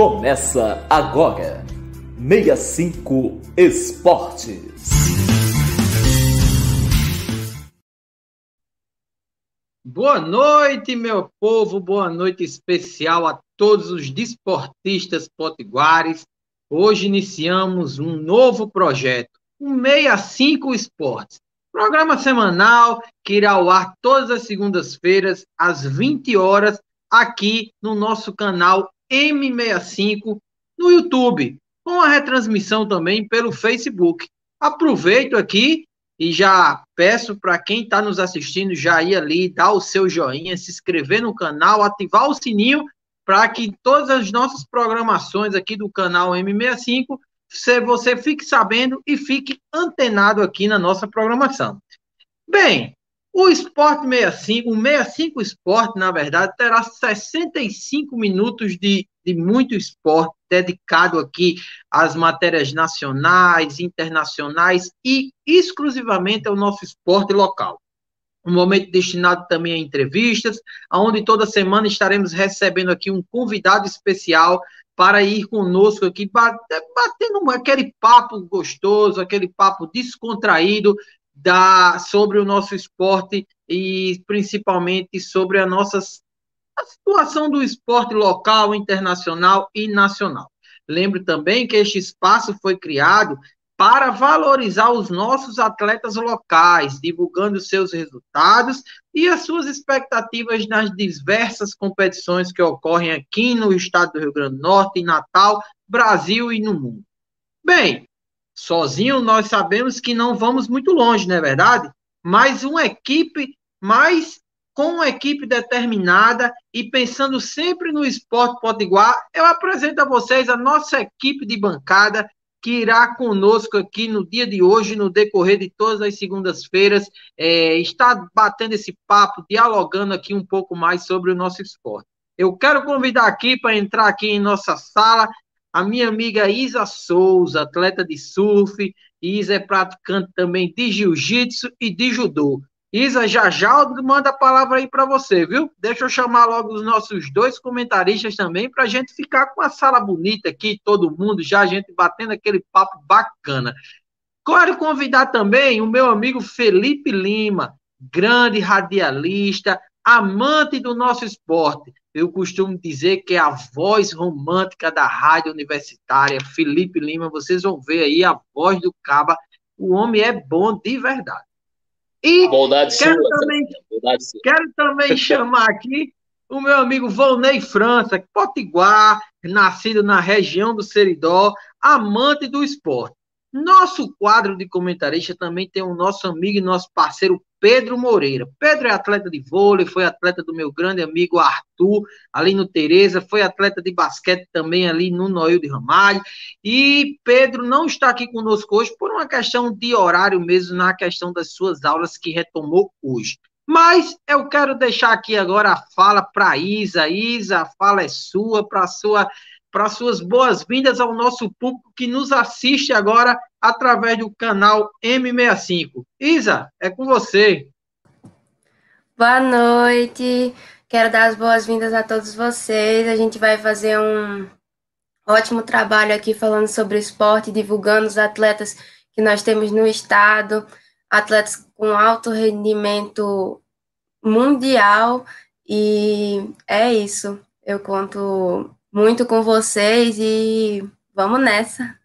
Começa agora. 65 Esportes. Boa noite, meu povo. Boa noite especial a todos os desportistas potiguares. Hoje iniciamos um novo projeto, o 65 Esportes. Programa semanal que irá ao ar todas as segundas-feiras, às 20 horas, aqui no nosso canal M65 no YouTube, com a retransmissão também pelo Facebook. Aproveito aqui e já peço para quem está nos assistindo já ir ali, dar o seu joinha, se inscrever no canal, ativar o sininho para que todas as nossas programações aqui do canal M65 você fique sabendo e fique antenado aqui na nossa programação. Bem, o Esporte 65, o 65 Esporte, na verdade, terá 65 minutos de, de muito esporte dedicado aqui às matérias nacionais, internacionais e exclusivamente ao nosso esporte local. Um momento destinado também a entrevistas, onde toda semana estaremos recebendo aqui um convidado especial para ir conosco aqui, batendo aquele papo gostoso, aquele papo descontraído da, sobre o nosso esporte e principalmente sobre a nossa a situação do esporte local, internacional e nacional. Lembro também que este espaço foi criado para valorizar os nossos atletas locais, divulgando seus resultados e as suas expectativas nas diversas competições que ocorrem aqui no estado do Rio Grande do Norte, em Natal, Brasil e no mundo. Bem, Sozinho nós sabemos que não vamos muito longe, não é verdade? Mas uma equipe, mais com uma equipe determinada e pensando sempre no esporte potiguar, eu apresento a vocês a nossa equipe de bancada que irá conosco aqui no dia de hoje, no decorrer de todas as segundas-feiras, é, está batendo esse papo, dialogando aqui um pouco mais sobre o nosso esporte. Eu quero convidar aqui para entrar aqui em nossa sala a minha amiga Isa Souza, atleta de surf, Isa é praticante também de jiu-jitsu e de judô. Isa, já já manda a palavra aí para você, viu? Deixa eu chamar logo os nossos dois comentaristas também, para a gente ficar com a sala bonita aqui, todo mundo, já a gente batendo aquele papo bacana. Quero convidar também o meu amigo Felipe Lima, grande radialista, amante do nosso esporte. Eu costumo dizer que é a voz romântica da rádio universitária, Felipe Lima. Vocês vão ver aí a voz do Caba. O homem é bom de verdade. E Bondade quero, sua, também, Bondade quero também chamar aqui o meu amigo Volney França, potiguar, nascido na região do Seridó, amante do esporte. Nosso quadro de comentarista também tem o nosso amigo e nosso parceiro Pedro Moreira. Pedro é atleta de vôlei, foi atleta do meu grande amigo Arthur, ali no Tereza, foi atleta de basquete também ali no Noel de Ramalho. E Pedro não está aqui conosco hoje por uma questão de horário mesmo, na questão das suas aulas que retomou hoje. Mas eu quero deixar aqui agora a fala para Isa. Isa, a fala é sua, para sua para suas boas-vindas ao nosso público que nos assiste agora através do canal M65. Isa, é com você. Boa noite. Quero dar as boas-vindas a todos vocês. A gente vai fazer um ótimo trabalho aqui falando sobre esporte, divulgando os atletas que nós temos no estado, atletas com alto rendimento mundial. E é isso. Eu conto muito com vocês e vamos nessa.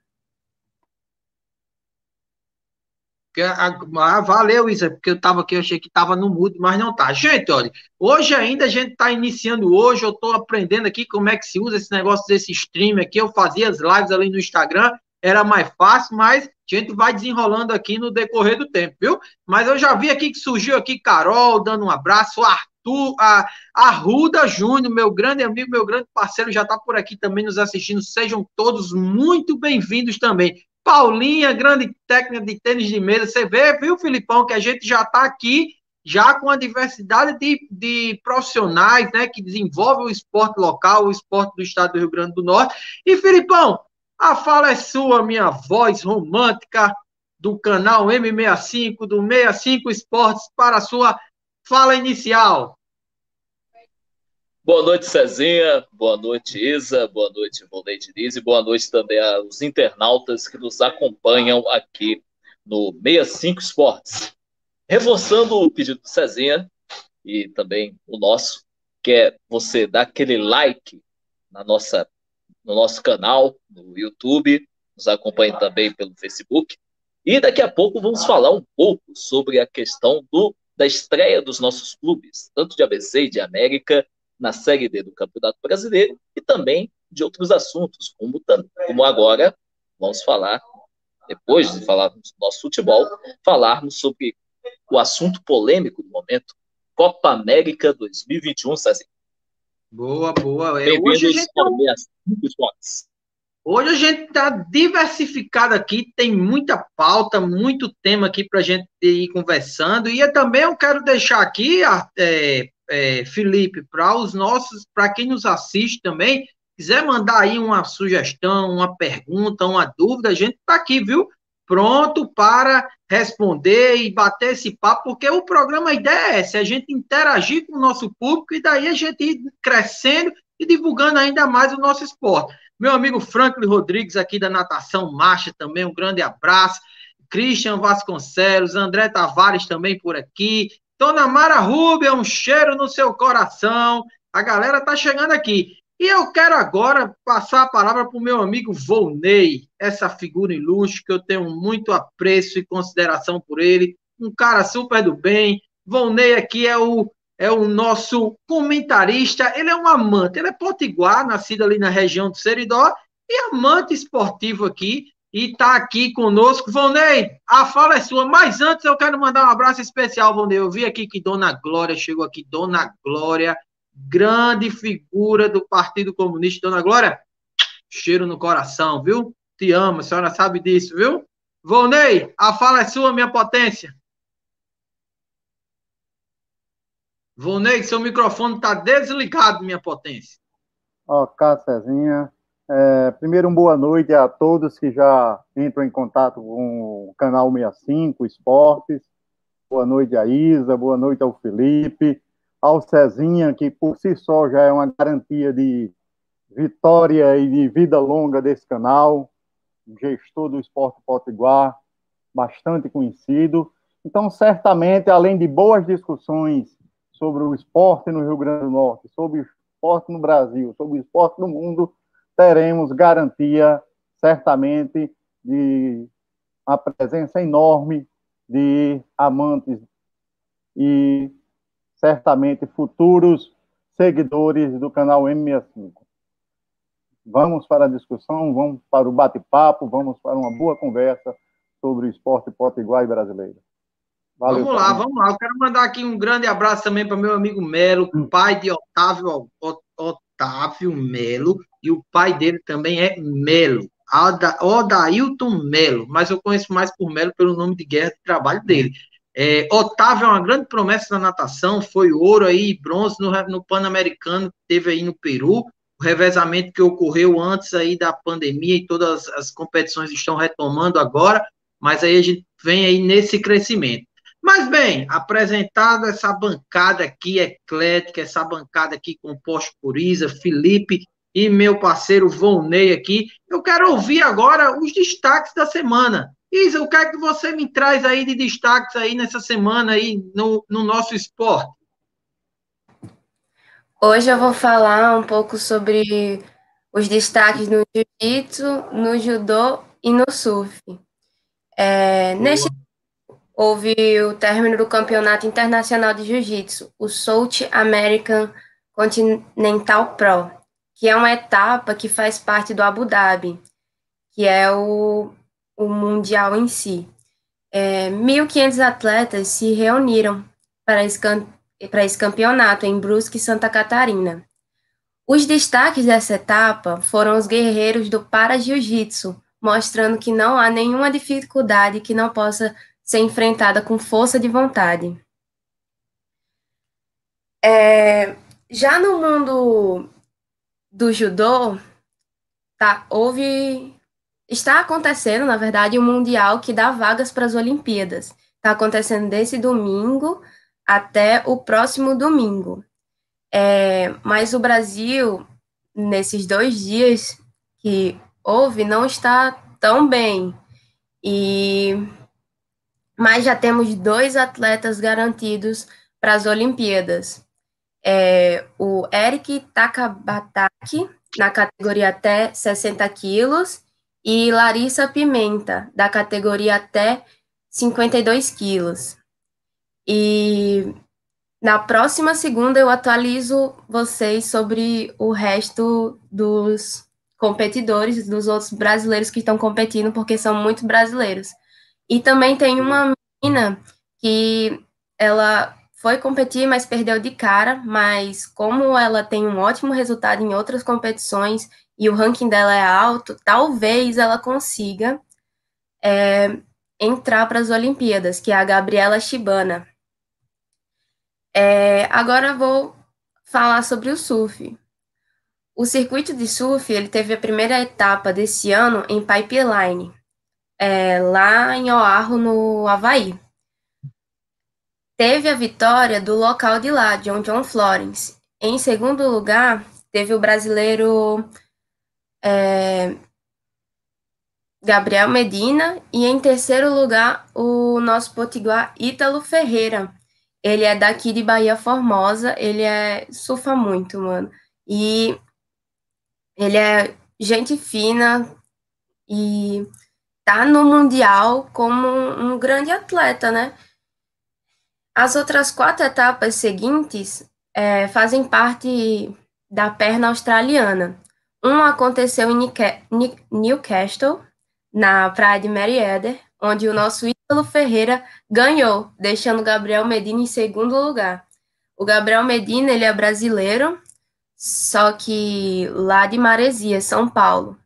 Ah, valeu, Isa, porque eu estava aqui, eu achei que estava no mudo, mas não tá. Gente, olha, hoje ainda a gente está iniciando hoje, eu estou aprendendo aqui como é que se usa esse negócio desse stream aqui. Eu fazia as lives ali no Instagram, era mais fácil, mas a gente vai desenrolando aqui no decorrer do tempo, viu? Mas eu já vi aqui que surgiu aqui Carol dando um abraço, Arthur Arthur, a, a Ruda Júnior, meu grande amigo, meu grande parceiro, já está por aqui também nos assistindo. Sejam todos muito bem-vindos também. Paulinha, grande técnica de tênis de mesa. Você vê, viu, Filipão, que a gente já está aqui, já com a diversidade de, de profissionais, né, que desenvolvem o esporte local, o esporte do estado do Rio Grande do Norte. E, Filipão, a fala é sua, minha voz romântica do canal M65, do 65 Esportes, para a sua fala inicial. Boa noite, Cezinha. Boa noite, Isa. Boa noite, Volney Diniz. E boa noite também aos internautas que nos acompanham aqui no 65 Esportes. Reforçando o pedido do Cezinha e também o nosso, que é você dar aquele like na nossa, no nosso canal, no YouTube, nos acompanhe também pelo Facebook. E daqui a pouco vamos falar um pouco sobre a questão do, da estreia dos nossos clubes, tanto de ABC e de América, na Série D do Campeonato Brasileiro e também de outros assuntos, como, como agora vamos falar, depois de falarmos do nosso futebol, falarmos sobre o assunto polêmico do momento, Copa América 2021, Cezinho. Boa, boa. É, hoje a gente tá... Hoje a gente está diversificado aqui, tem muita pauta, muito tema aqui para a gente ir conversando. E eu também eu quero deixar aqui, é, é, Felipe, para os nossos, para quem nos assiste também, quiser mandar aí uma sugestão, uma pergunta, uma dúvida, a gente está aqui, viu? Pronto para responder e bater esse papo, porque o programa, a ideia é essa, é a gente interagir com o nosso público e daí a gente ir crescendo e divulgando ainda mais o nosso esporte. Meu amigo Franklin Rodrigues, aqui da Natação Marcha, também um grande abraço. Christian Vasconcelos, André Tavares também por aqui, Dona Mara Rubia, um cheiro no seu coração. A galera tá chegando aqui. E eu quero agora passar a palavra para o meu amigo Volney, essa figura ilustre que eu tenho muito apreço e consideração por ele, um cara super do bem. Volney aqui é o, é o nosso comentarista, ele é um amante, ele é potiguar, nascido ali na região do Seridó, e amante esportivo aqui, e está aqui conosco. Vonei, a fala é sua, mas antes eu quero mandar um abraço especial, Vonei. Eu vi aqui que Dona Glória chegou aqui, Dona Glória, grande figura do Partido Comunista. Dona Glória, cheiro no coração, viu? Te amo, a senhora sabe disso, viu? Vonei, a fala é sua, minha potência. Vonei, seu microfone está desligado, minha potência. Ok, Cezinha. É, primeiro, uma boa noite a todos que já entram em contato com o canal 65 Esportes. Boa noite a Isa, boa noite ao Felipe, ao Cezinha, que por si só já é uma garantia de vitória e de vida longa desse canal, gestor do Esporte Potiguar, bastante conhecido. Então, certamente, além de boas discussões sobre o esporte no Rio Grande do Norte, sobre o esporte no Brasil, sobre o esporte no mundo, teremos garantia, certamente, de a presença enorme de amantes e certamente futuros seguidores do canal M65. Vamos para a discussão, vamos para o bate-papo, vamos para uma boa conversa sobre o esporte potiguar brasileiro. Valeu, vamos lá, vamos lá. Eu quero mandar aqui um grande abraço também para meu amigo Melo, hum. pai de Otávio, Otávio Melo, e o pai dele também é Melo, Odailton Melo, mas eu conheço mais por Melo pelo nome de guerra de trabalho dele. É, Otávio é uma grande promessa da natação, foi ouro aí, bronze no, no Pan-Americano, teve aí no Peru, o revezamento que ocorreu antes aí da pandemia e todas as competições estão retomando agora, mas aí a gente vem aí nesse crescimento. Mas bem, apresentado essa bancada aqui eclética, essa bancada aqui composta por Isa, Felipe e meu parceiro Volney aqui, eu quero ouvir agora os destaques da semana. Isa, o que é que você me traz aí de destaques aí nessa semana aí no, no nosso esporte? Hoje eu vou falar um pouco sobre os destaques no jiu-jitsu, no judô e no surf. É, neste houve o término do Campeonato Internacional de Jiu-Jitsu, o South American Continental Pro, que é uma etapa que faz parte do Abu Dhabi, que é o, o mundial em si. É, 1.500 atletas se reuniram para esse, para esse campeonato em Brusque, Santa Catarina. Os destaques dessa etapa foram os guerreiros do Para-Jiu-Jitsu, mostrando que não há nenhuma dificuldade que não possa ser enfrentada com força de vontade. É, já no mundo do judô, tá, houve, está acontecendo, na verdade, um mundial que dá vagas para as Olimpíadas. Está acontecendo desse domingo até o próximo domingo. É, mas o Brasil, nesses dois dias que houve, não está tão bem. E mas já temos dois atletas garantidos para as Olimpíadas. É, o Eric Takabataki, na categoria até 60 quilos, e Larissa Pimenta, da categoria até 52 quilos. E na próxima segunda eu atualizo vocês sobre o resto dos competidores, dos outros brasileiros que estão competindo, porque são muitos brasileiros. E também tem uma menina que ela foi competir, mas perdeu de cara, mas como ela tem um ótimo resultado em outras competições e o ranking dela é alto, talvez ela consiga é, entrar para as Olimpíadas, que é a Gabriela Shibana. É, agora vou falar sobre o surf. O circuito de surf ele teve a primeira etapa desse ano em Pipeline, é, lá em Oahu, no Havaí. Teve a vitória do local de lá, John John Florence. Em segundo lugar, teve o brasileiro é, Gabriel Medina. E em terceiro lugar, o nosso potiguar Ítalo Ferreira. Ele é daqui de Bahia Formosa, ele é surfa muito, mano. E ele é gente fina e tá no Mundial como um grande atleta, né? As outras quatro etapas seguintes é, fazem parte da perna australiana. Uma aconteceu em Newcastle, na praia de Merriweather, onde o nosso Ítalo Ferreira ganhou, deixando Gabriel Medina em segundo lugar. O Gabriel Medina, ele é brasileiro, só que lá de Maresia, São Paulo.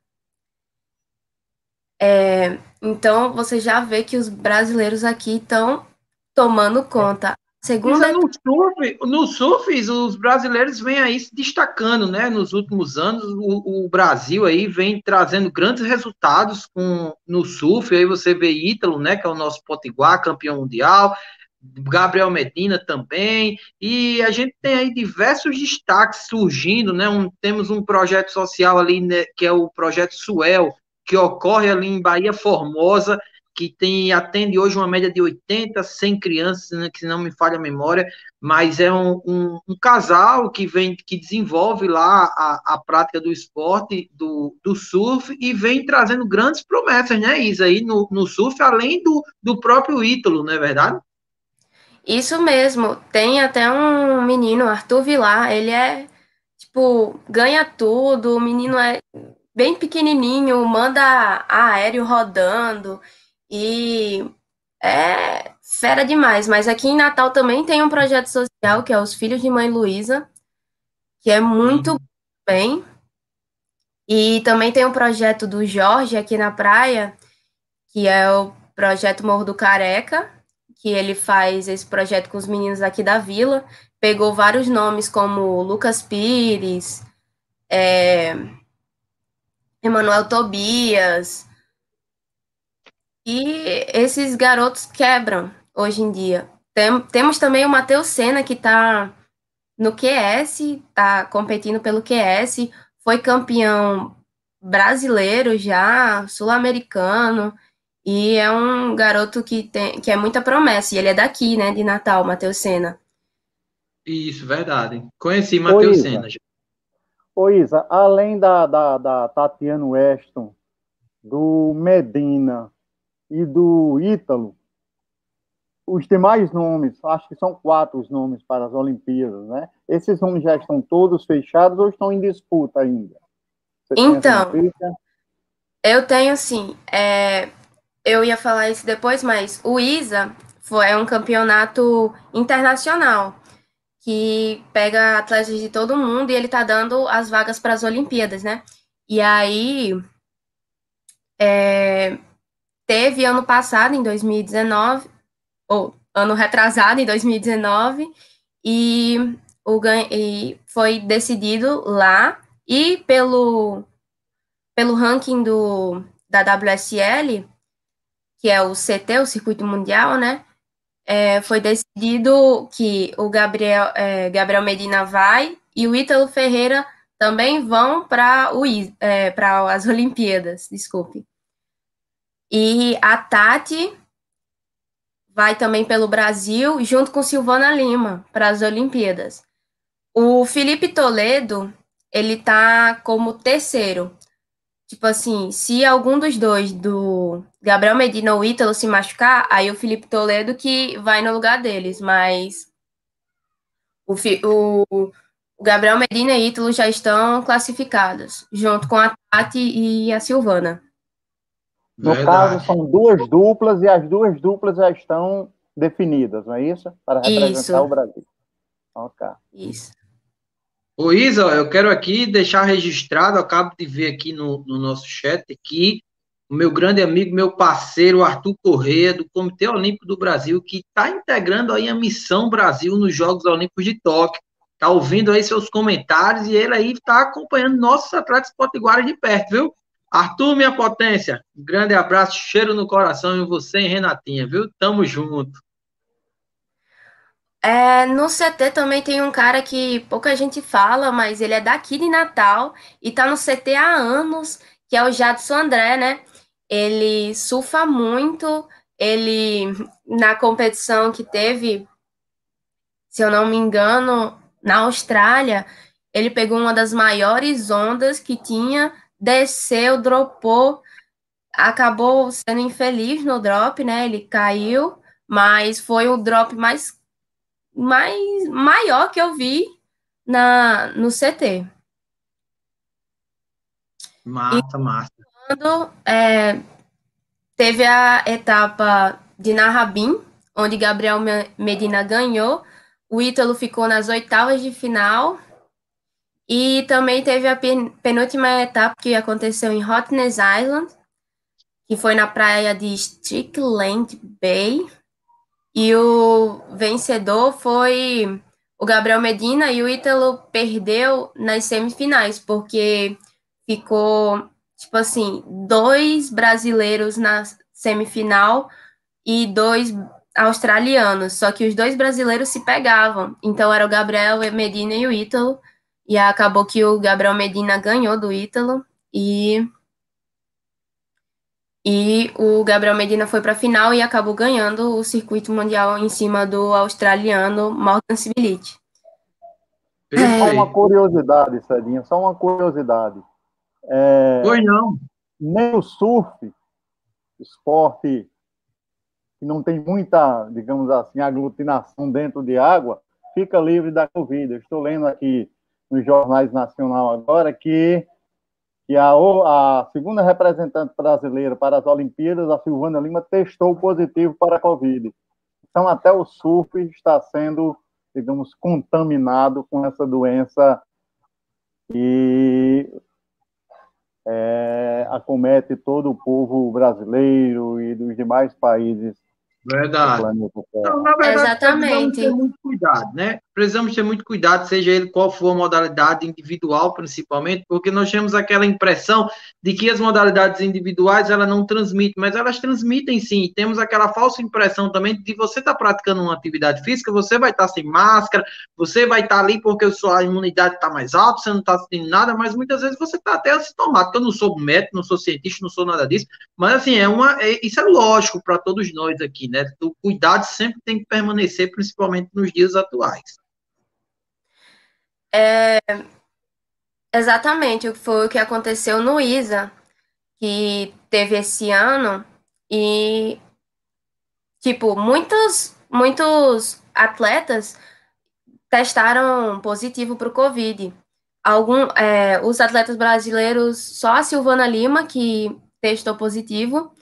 É, então, você já vê que os brasileiros aqui estão tomando conta. Segunda... No surf, no surf, os brasileiros vêm aí se destacando, né? Nos últimos anos, o, o, Brasil aí vem trazendo grandes resultados com, no surf. Aí você vê Ítalo, né? Que é o nosso potiguar, campeão mundial. Gabriel Medina também, e a gente tem aí diversos destaques surgindo, né? Um, temos um projeto social ali, né, que é o projeto Suel, que ocorre ali em Bahia Formosa, que tem atende hoje uma média de 80, 100 crianças, né, que não me falha a memória, mas é um, um, um, casal que vem, que desenvolve lá a, a prática do esporte, do, do surf, e vem trazendo grandes promessas, né, Isa, aí no, no surf, além do, do próprio Ítalo, não é verdade? Isso mesmo, tem até um menino, Arthur Vilar, ele é, tipo, ganha tudo, o menino é bem pequenininho, manda aéreo rodando e é fera demais. Mas aqui em Natal também tem um projeto social que é os Filhos de Mãe Luísa, que é muito uhum. bem. E também tem um projeto do Jorge aqui na praia, que é o projeto Morro do Careca, que ele faz esse projeto com os meninos aqui da vila. Pegou vários nomes como Lucas Pires, é, Emanuel Tobias. E esses garotos quebram hoje em dia. Tem, temos também o Matheus Senna, que está no QS, está competindo pelo QS, foi campeão brasileiro já, sul-americano, e é um garoto que, tem, que é muita promessa, e ele é daqui, né, de Natal, Matheus Senna. Isso, verdade. Conheci Matheus Senna. Ô Isa, além da, da, da Tatiana Weston, do Medina e do Ítalo, os demais nomes, acho que são quatro os nomes para as Olimpíadas, né? Esses nomes já estão todos fechados ou estão em disputa ainda? Você então, eu tenho sim. É, eu ia falar isso depois, mas o ISA foi, é um campeonato internacional que pega atletas de todo mundo e ele tá dando as vagas para as Olimpíadas, né? E aí é, teve ano passado, em 2019, ou ano retrasado, em 2019, e, o, e foi decidido lá e pelo, pelo ranking do, da WSL, que é o CT, o Circuito Mundial, né? É, foi decidido que o Gabriel, é, Gabriel Medina vai e o Ítalo Ferreira também vão para é, as Olimpíadas, desculpe. E a Tati vai também pelo Brasil, junto com Silvana Lima, para as Olimpíadas. O Felipe Toledo, ele tá como terceiro. Tipo assim, se algum dos dois, do Gabriel Medina ou Ítalo, se machucar, aí o Felipe Toledo que vai no lugar deles, mas o, o, o Gabriel Medina e Ítalo já estão classificados, junto com a Tati e a Silvana. No Verdade. caso, são duas duplas e as duas duplas já estão definidas, não é isso? Para representar isso. o Brasil. Ok. Isso. Ô Isa, eu quero aqui deixar registrado, acabo de ver aqui no, no nosso chat que o meu grande amigo, meu parceiro Arthur Correia, do Comitê Olímpico do Brasil, que está integrando aí a Missão Brasil nos Jogos Olímpicos de Tóquio. Está ouvindo aí seus comentários e ele aí está acompanhando nossos atletas potiguaras de perto, viu? Arthur, minha potência, um grande abraço, cheiro no coração em você e Renatinha, viu? Tamo junto. É, no CT também tem um cara que pouca gente fala, mas ele é daqui de Natal e tá no CT há anos, que é o Jadson André, né? Ele surfa muito, ele na competição que teve, se eu não me engano, na Austrália, ele pegou uma das maiores ondas que tinha desceu, dropou, acabou sendo infeliz no drop, né? Ele caiu, mas foi o drop mais, mais maior que eu vi na no CT. Massa, e, massa. Quando é, teve a etapa de Narrabim, onde Gabriel Medina ganhou, o Ítalo ficou nas oitavas de final e também teve a penúltima etapa que aconteceu em Hotness Island, que foi na praia de Strickland Bay. E o vencedor foi o Gabriel Medina e o Ítalo perdeu nas semifinais, porque ficou, tipo assim, dois brasileiros na semifinal e dois australianos, só que os dois brasileiros se pegavam. Então era o Gabriel Medina e o Ítalo. E acabou que o Gabriel Medina ganhou do Ítalo e e o Gabriel Medina foi para a final e acabou ganhando o circuito mundial em cima do australiano Morgan Civilite. Só uma curiosidade, Cedinha, só uma curiosidade. É, pois não. Nem o surf, esporte que não tem muita, digamos assim, aglutinação dentro de água, fica livre da Covid. Eu estou lendo aqui nos jornais nacional agora que, que a, a segunda representante brasileira para as Olimpíadas, a Silvana Lima, testou positivo para a Covid. Então, até o surf está sendo, digamos, contaminado com essa doença e é, acomete todo o povo brasileiro e dos demais países Verdade. Então, na verdade, Exatamente. Ter muito cuidado, né? Precisamos ter muito cuidado, seja ele qual for a modalidade individual, principalmente, porque nós temos aquela impressão de que as modalidades individuais elas não transmitem, mas elas transmitem sim. Temos aquela falsa impressão também de que você está praticando uma atividade física, você vai estar tá sem máscara, você vai estar tá ali porque sua imunidade está mais alta, você não está sentindo nada, mas muitas vezes você está até assintomático. Eu não sou médico, não sou cientista, não sou nada disso, mas assim, é uma, é, isso é lógico para todos nós aqui, né? O cuidado sempre tem que permanecer, principalmente nos dias atuais. É, exatamente, foi o que aconteceu no ISA, que teve esse ano, e, tipo, muitos, muitos atletas testaram positivo para o Covid. Algum, é, os atletas brasileiros, só a Silvana Lima, que testou positivo,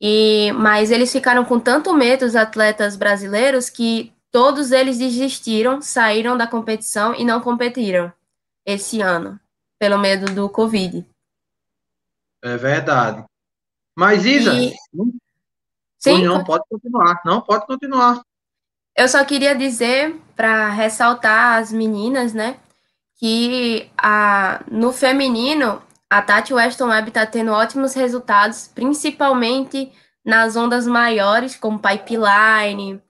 e, mas eles ficaram com tanto medo, os atletas brasileiros, que todos eles desistiram, saíram da competição e não competiram esse ano, pelo medo do Covid. É verdade. Mas, Isa, e... Sim, não, pode continuar. Não, pode continuar. Eu só queria dizer, para ressaltar as meninas, né, que a, no feminino, a Tati Weston Webb está tendo ótimos resultados, principalmente nas ondas maiores, como pipeline,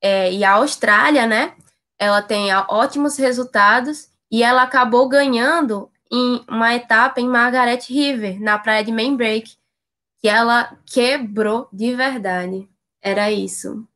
é, e a Austrália, né? Ela tem ótimos resultados e ela acabou ganhando em uma etapa em Margaret River, na praia de Main Break, que ela quebrou de verdade. Era isso.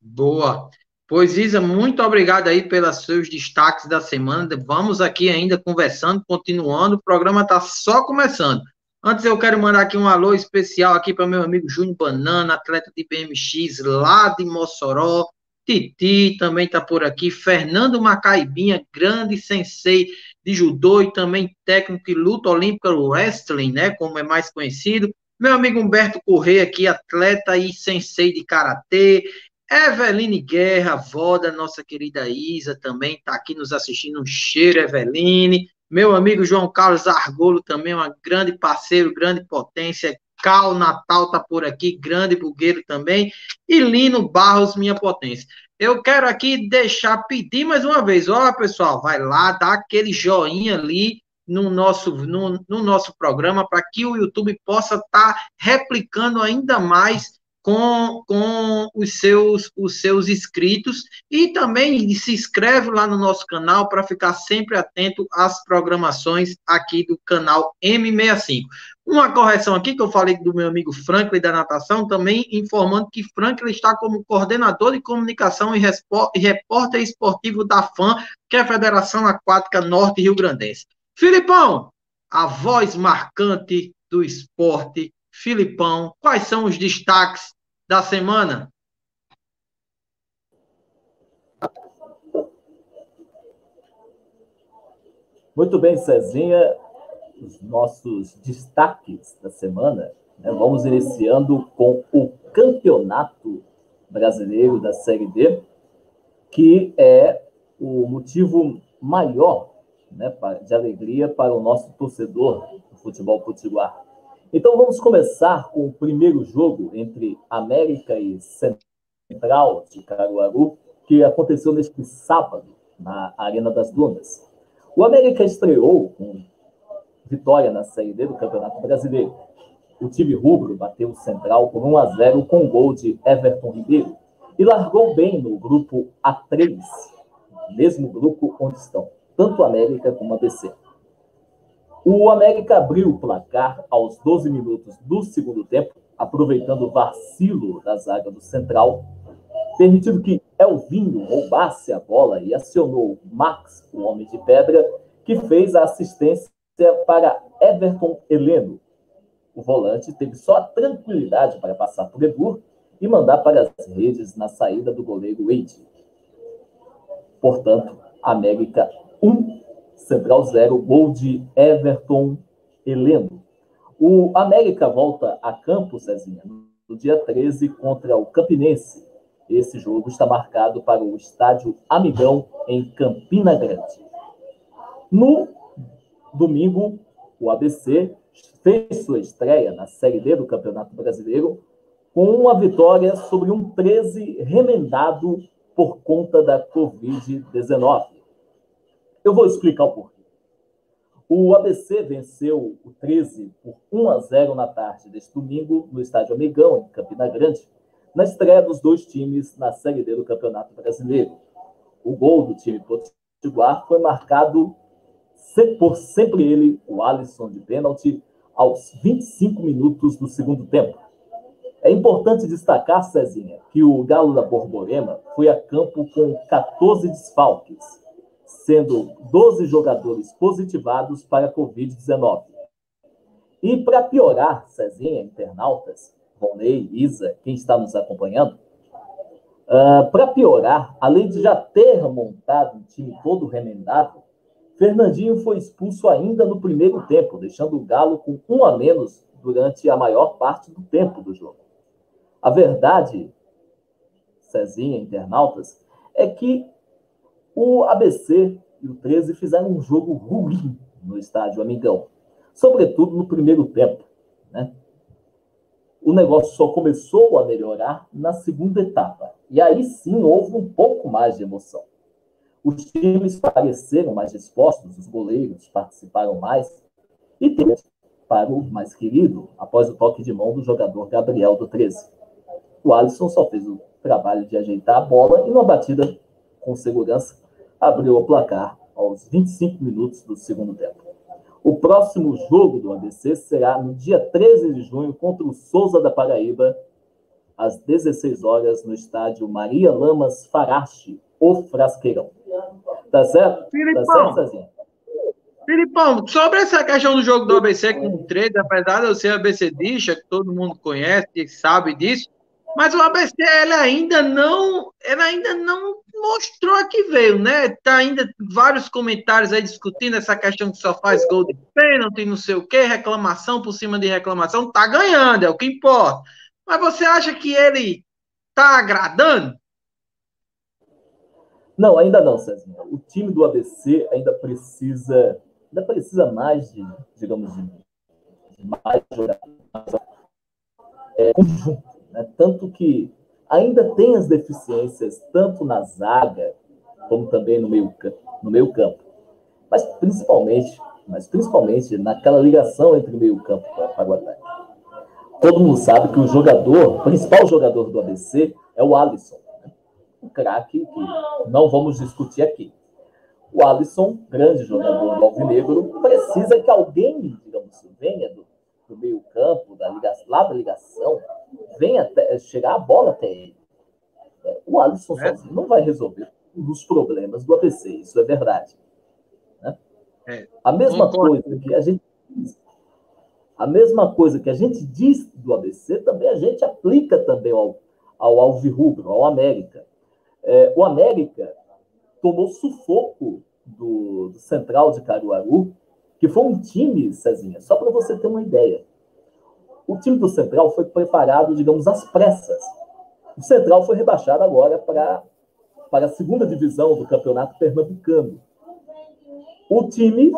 Boa. Pois, Isa, muito obrigado aí pelos seus destaques da semana. Vamos aqui ainda conversando, continuando. O programa está só começando. Antes eu quero mandar aqui um alô especial aqui para meu amigo Júnior Banana, atleta de BMX lá de Mossoró. Titi também está por aqui. Fernando Macaibinha, grande sensei de judô e também técnico de luta olímpica wrestling, né, como é mais conhecido. Meu amigo Humberto Correia aqui, atleta e sensei de karatê. Eveline Guerra, avó da nossa querida Isa, também está aqui nos assistindo. Um cheiro, Eveline. Meu amigo João Carlos Argolo, também um grande parceiro, grande potência. Cal Natal tá por aqui, grande bugueiro também. E Lino Barros, minha potência. Eu quero aqui deixar, pedir mais uma vez, ó, pessoal, vai lá, dá aquele joinha ali no nosso, no, no nosso programa para que o YouTube possa estar tá replicando ainda mais com, com os, seus, os seus inscritos e também se inscreve lá no nosso canal para ficar sempre atento às programações aqui do canal M65. Uma correção aqui que eu falei do meu amigo Franklin da natação, também informando que Franklin está como coordenador de comunicação e, e repórter esportivo da FAM, que é a Federação Aquática Norte Rio Grandense. Filipão, a voz marcante do esporte. Filipão, quais são os destaques da semana? Muito bem, Cezinha. Os nossos destaques da semana. Né? Vamos iniciando com o Campeonato Brasileiro da Série D, que é o motivo maior né, de alegria para o nosso torcedor do futebol potiguar. Então vamos começar com o primeiro jogo entre América e Central de Caruaru, que aconteceu neste sábado na Arena das Dunas. O América estreou com vitória na Série D do Campeonato Brasileiro. O time rubro bateu o Central por 1 a 0 com gol de Everton Ribeiro e largou bem no grupo A3, mesmo grupo onde estão tanto América como a ABC. O América abriu o placar aos 12 minutos do segundo tempo, aproveitando o vacilo da zaga do Central, permitindo que Elvinho roubasse a bola e acionou Max, o homem de pedra, que fez a assistência para Everton Heleno. O volante teve só a tranquilidade para passar por Edur e mandar para as redes na saída do goleiro Wade. Portanto, América 1 Central 0, gol de Everton Heleno. O América volta a campo, Cezinha, no dia 13 contra o Campinense. Esse jogo está marcado para o estádio Amigão, em Campina Grande. No domingo, o ABC fez sua estreia na Série D do Campeonato Brasileiro com uma vitória sobre um 13 remendado por conta da Covid-19. Eu vou explicar o porquê. O ABC venceu o 13 por 1 a 0 na tarde deste domingo no estádio Amigão, em Campina Grande, na estreia dos dois times na Série D do Campeonato Brasileiro. O gol do time potiguar foi marcado por sempre ele, o Alisson de pênalti, aos 25 minutos do segundo tempo. É importante destacar, Cezinha, que o Galo da Borborema foi a campo com 14 desfalques sendo 12 jogadores positivados para a Covid-19. E para piorar, Cezinha, internautas, Ronei, Isa, quem está nos acompanhando, uh, para piorar, além de já ter montado um time todo remendado, Fernandinho foi expulso ainda no primeiro tempo, deixando o Galo com um a menos durante a maior parte do tempo do jogo. A verdade, Cezinha, internautas, é que o ABC e o 13 fizeram um jogo ruim no estádio Amigão, sobretudo no primeiro tempo. Né? O negócio só começou a melhorar na segunda etapa. E aí sim houve um pouco mais de emoção. Os times pareceram mais dispostos, os goleiros participaram mais. E teve para o mais querido, após o toque de mão do jogador Gabriel do 13. O Alisson só fez o trabalho de ajeitar a bola e numa batida com segurança abriu o placar aos 25 minutos do segundo tempo. O próximo jogo do ABC será no dia 13 de junho contra o Souza da Paraíba, às 16 horas, no estádio Maria Lamas Farache, o Frasqueirão. Tá certo? Filipão, tá certo, Cezinha? Filipão, sobre essa questão do jogo do ABC com 13, apesar de eu ser ABCdista, que todo mundo conhece e sabe disso, mas o ABC ele ainda não, ele ainda não mostrou que veio, né? Tá ainda vários comentários aí discutindo essa questão que só faz gol de pênalti, não sei o quê, reclamação por cima de reclamação, tá ganhando, é o que importa. Mas você acha que ele tá agradando? Não, ainda não, Cezinha. O time do ABC ainda precisa, ainda precisa mais de, digamos, de mais jogadores é, conjunto né? Tanto que ainda tem as deficiências, tanto na zaga, como também no meio, no meio campo. Mas principalmente, mas principalmente naquela ligação entre o meio campo para o ataque. Todo mundo sabe que o jogador, o principal jogador do ABC é o Alisson. Né? Um craque que não vamos discutir aqui. O Alisson, grande jogador do Alvinegro, precisa que alguém, digamos, venha do, do meio campo, da ligação, lá da ligação, vem até, chegar a bola até ele. O Alisson é. sozinho não vai resolver os problemas do ABC, isso é verdade. Né? É. A mesma coisa que a gente a mesma coisa que a gente diz do ABC, também a gente aplica também ao, ao Alvirrubro, ao América. É, o América tomou sufoco do, do Central de Caruaru, que foi um time, Cezinha, só para você ter uma ideia o time do Central foi preparado, digamos, às pressas. O Central foi rebaixado agora para, para a segunda divisão do campeonato pernambucano. O time,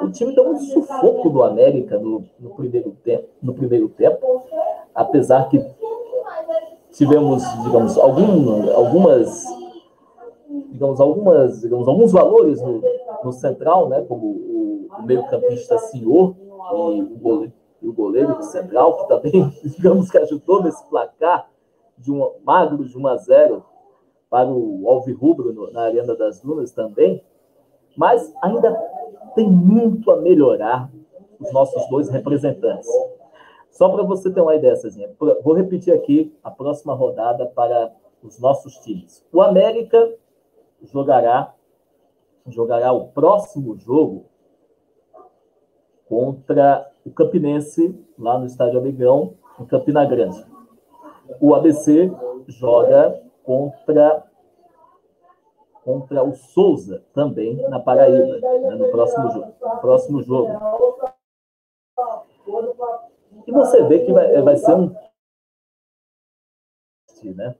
o time deu um sufoco do América no, no, primeiro tempo, no primeiro tempo, apesar que tivemos, digamos, algum, algumas, digamos, algumas, digamos, alguns valores no, no central, né, como o, o meio-campista senhor e o goleiro e o goleiro central, que também, digamos que ajudou nesse placar de um magro de 1 a 0 para o Alvirrubro na Arena das Dunas também, mas ainda tem muito a melhorar os nossos dois representantes. Só para você ter uma ideia, Cezinha, vou repetir aqui a próxima rodada para os nossos times. O América jogará jogará o próximo jogo contra o Campinense, lá no Estádio Amigão, em Campina Grande. O ABC joga contra contra o Souza, também na Paraíba, né, no próximo jogo. próximo jogo. E você vê que vai, vai ser um. Né?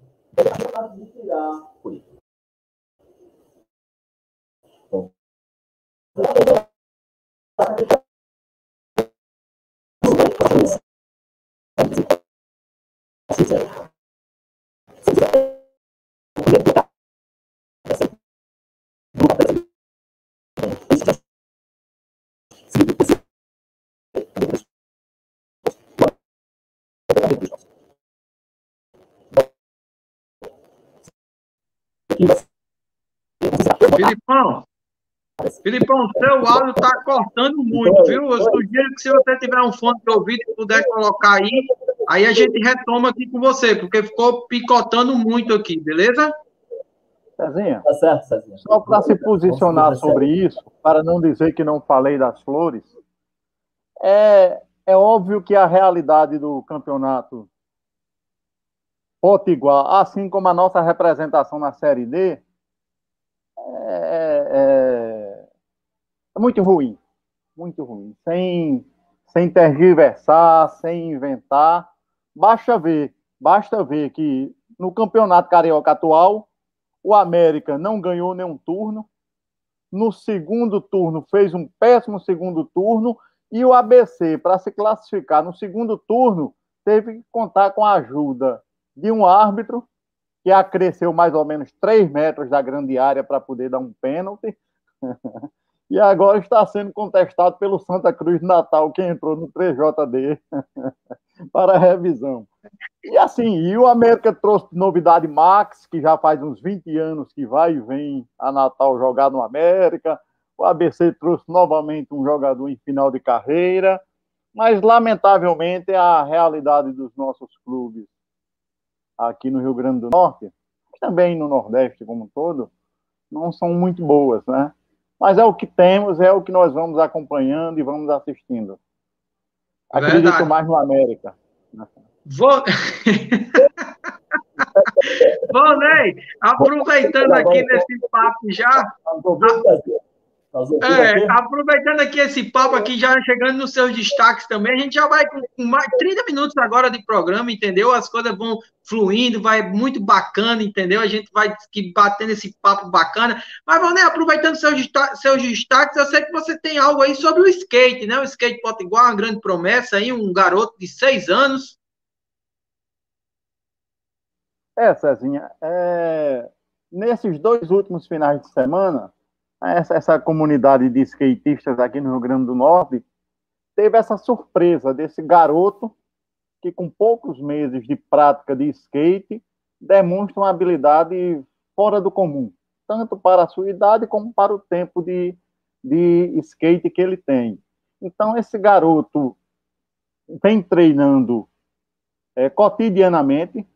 Bom. Filipão, Filipão, seu áudio está cortando muito, viu? Eu sugiro que se você tiver um fone de ouvido e puder colocar aí, aí a gente retoma aqui com você, porque ficou picotando muito aqui, beleza? Cezinha, tá certo, Cezinha. só para se posicionar sobre isso, para não dizer que não falei das flores, é, é óbvio que a realidade do campeonato potiguar, assim como a nossa representação na Série D, é, é, é muito ruim. Muito ruim. Sem, sem tergiversar, sem inventar. Basta ver, basta ver que no campeonato carioca atual, o América não ganhou nenhum turno. No segundo turno, fez um péssimo segundo turno. E o ABC, para se classificar no segundo turno, teve que contar com a ajuda de um árbitro que acresceu mais ou menos 3 metros da grande área para poder dar um pênalti. e agora está sendo contestado pelo Santa Cruz de Natal, que entrou no 3JD para revisão. E assim, e o América trouxe novidade Max, que já faz uns 20 anos que vai e vem a Natal jogar no América. O ABC trouxe novamente um jogador em final de carreira, mas lamentavelmente a realidade dos nossos clubes aqui no Rio Grande do Norte, também no Nordeste como um todo, não são muito boas, né? Mas é o que temos, é o que nós vamos acompanhando e vamos assistindo. Acredito Verdade. mais no América. Vou... Bom, Ney, aproveitando aqui nesse papo já. É, aproveitando aqui esse papo aqui, já chegando nos seus destaques também, a gente já vai com, mais 30 minutos agora de programa, entendeu? As coisas vão fluindo, vai muito bacana, entendeu? A gente vai batendo esse papo bacana. Mas, Valnei, aproveitando seus, seus destaques, eu sei que você tem algo aí sobre o skate, né? O skate potiguar, uma grande promessa aí, um garoto de seis anos. É, Cezinha, é... nesses dois últimos finais de semana, essa, essa comunidade de skatistas aqui no Rio Grande do Norte teve essa surpresa desse garoto que, com poucos meses de prática de skate, demonstra uma habilidade fora do comum, tanto para a sua idade como para o tempo de, de skate que ele tem. Então, esse garoto vem treinando é, cotidianamente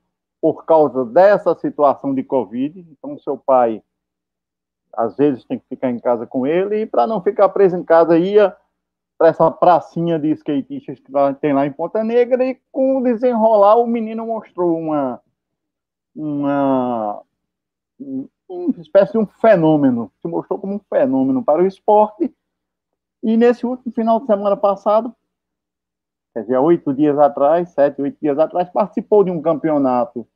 por causa dessa situação de Covid. Então, seu pai às vezes tem que ficar em casa com ele, e para não ficar preso em casa, ia para essa pracinha de skatistas que tem lá em Ponta Negra, e com o desenrolar, o menino mostrou uma, uma, uma espécie de um fenômeno, se mostrou como um fenômeno para o esporte, e nesse último final de semana passado, quer dizer, oito dias atrás, sete, oito dias atrás, participou de um campeonato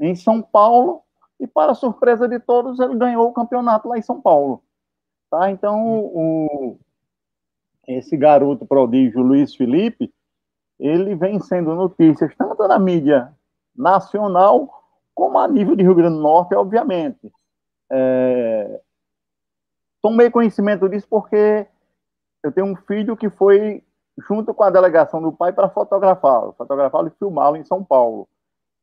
em São Paulo, e, para surpresa de todos, ele ganhou o campeonato lá em São Paulo. Tá? Então, o, esse garoto prodígio, Luiz Felipe, ele vem sendo notícias tanto na mídia nacional como a nível de Rio Grande do Norte, obviamente. É... Tomei conhecimento disso porque eu tenho um filho que foi junto com a delegação do pai para fotografá-lo, fotografá-lo e filmá-lo em São Paulo.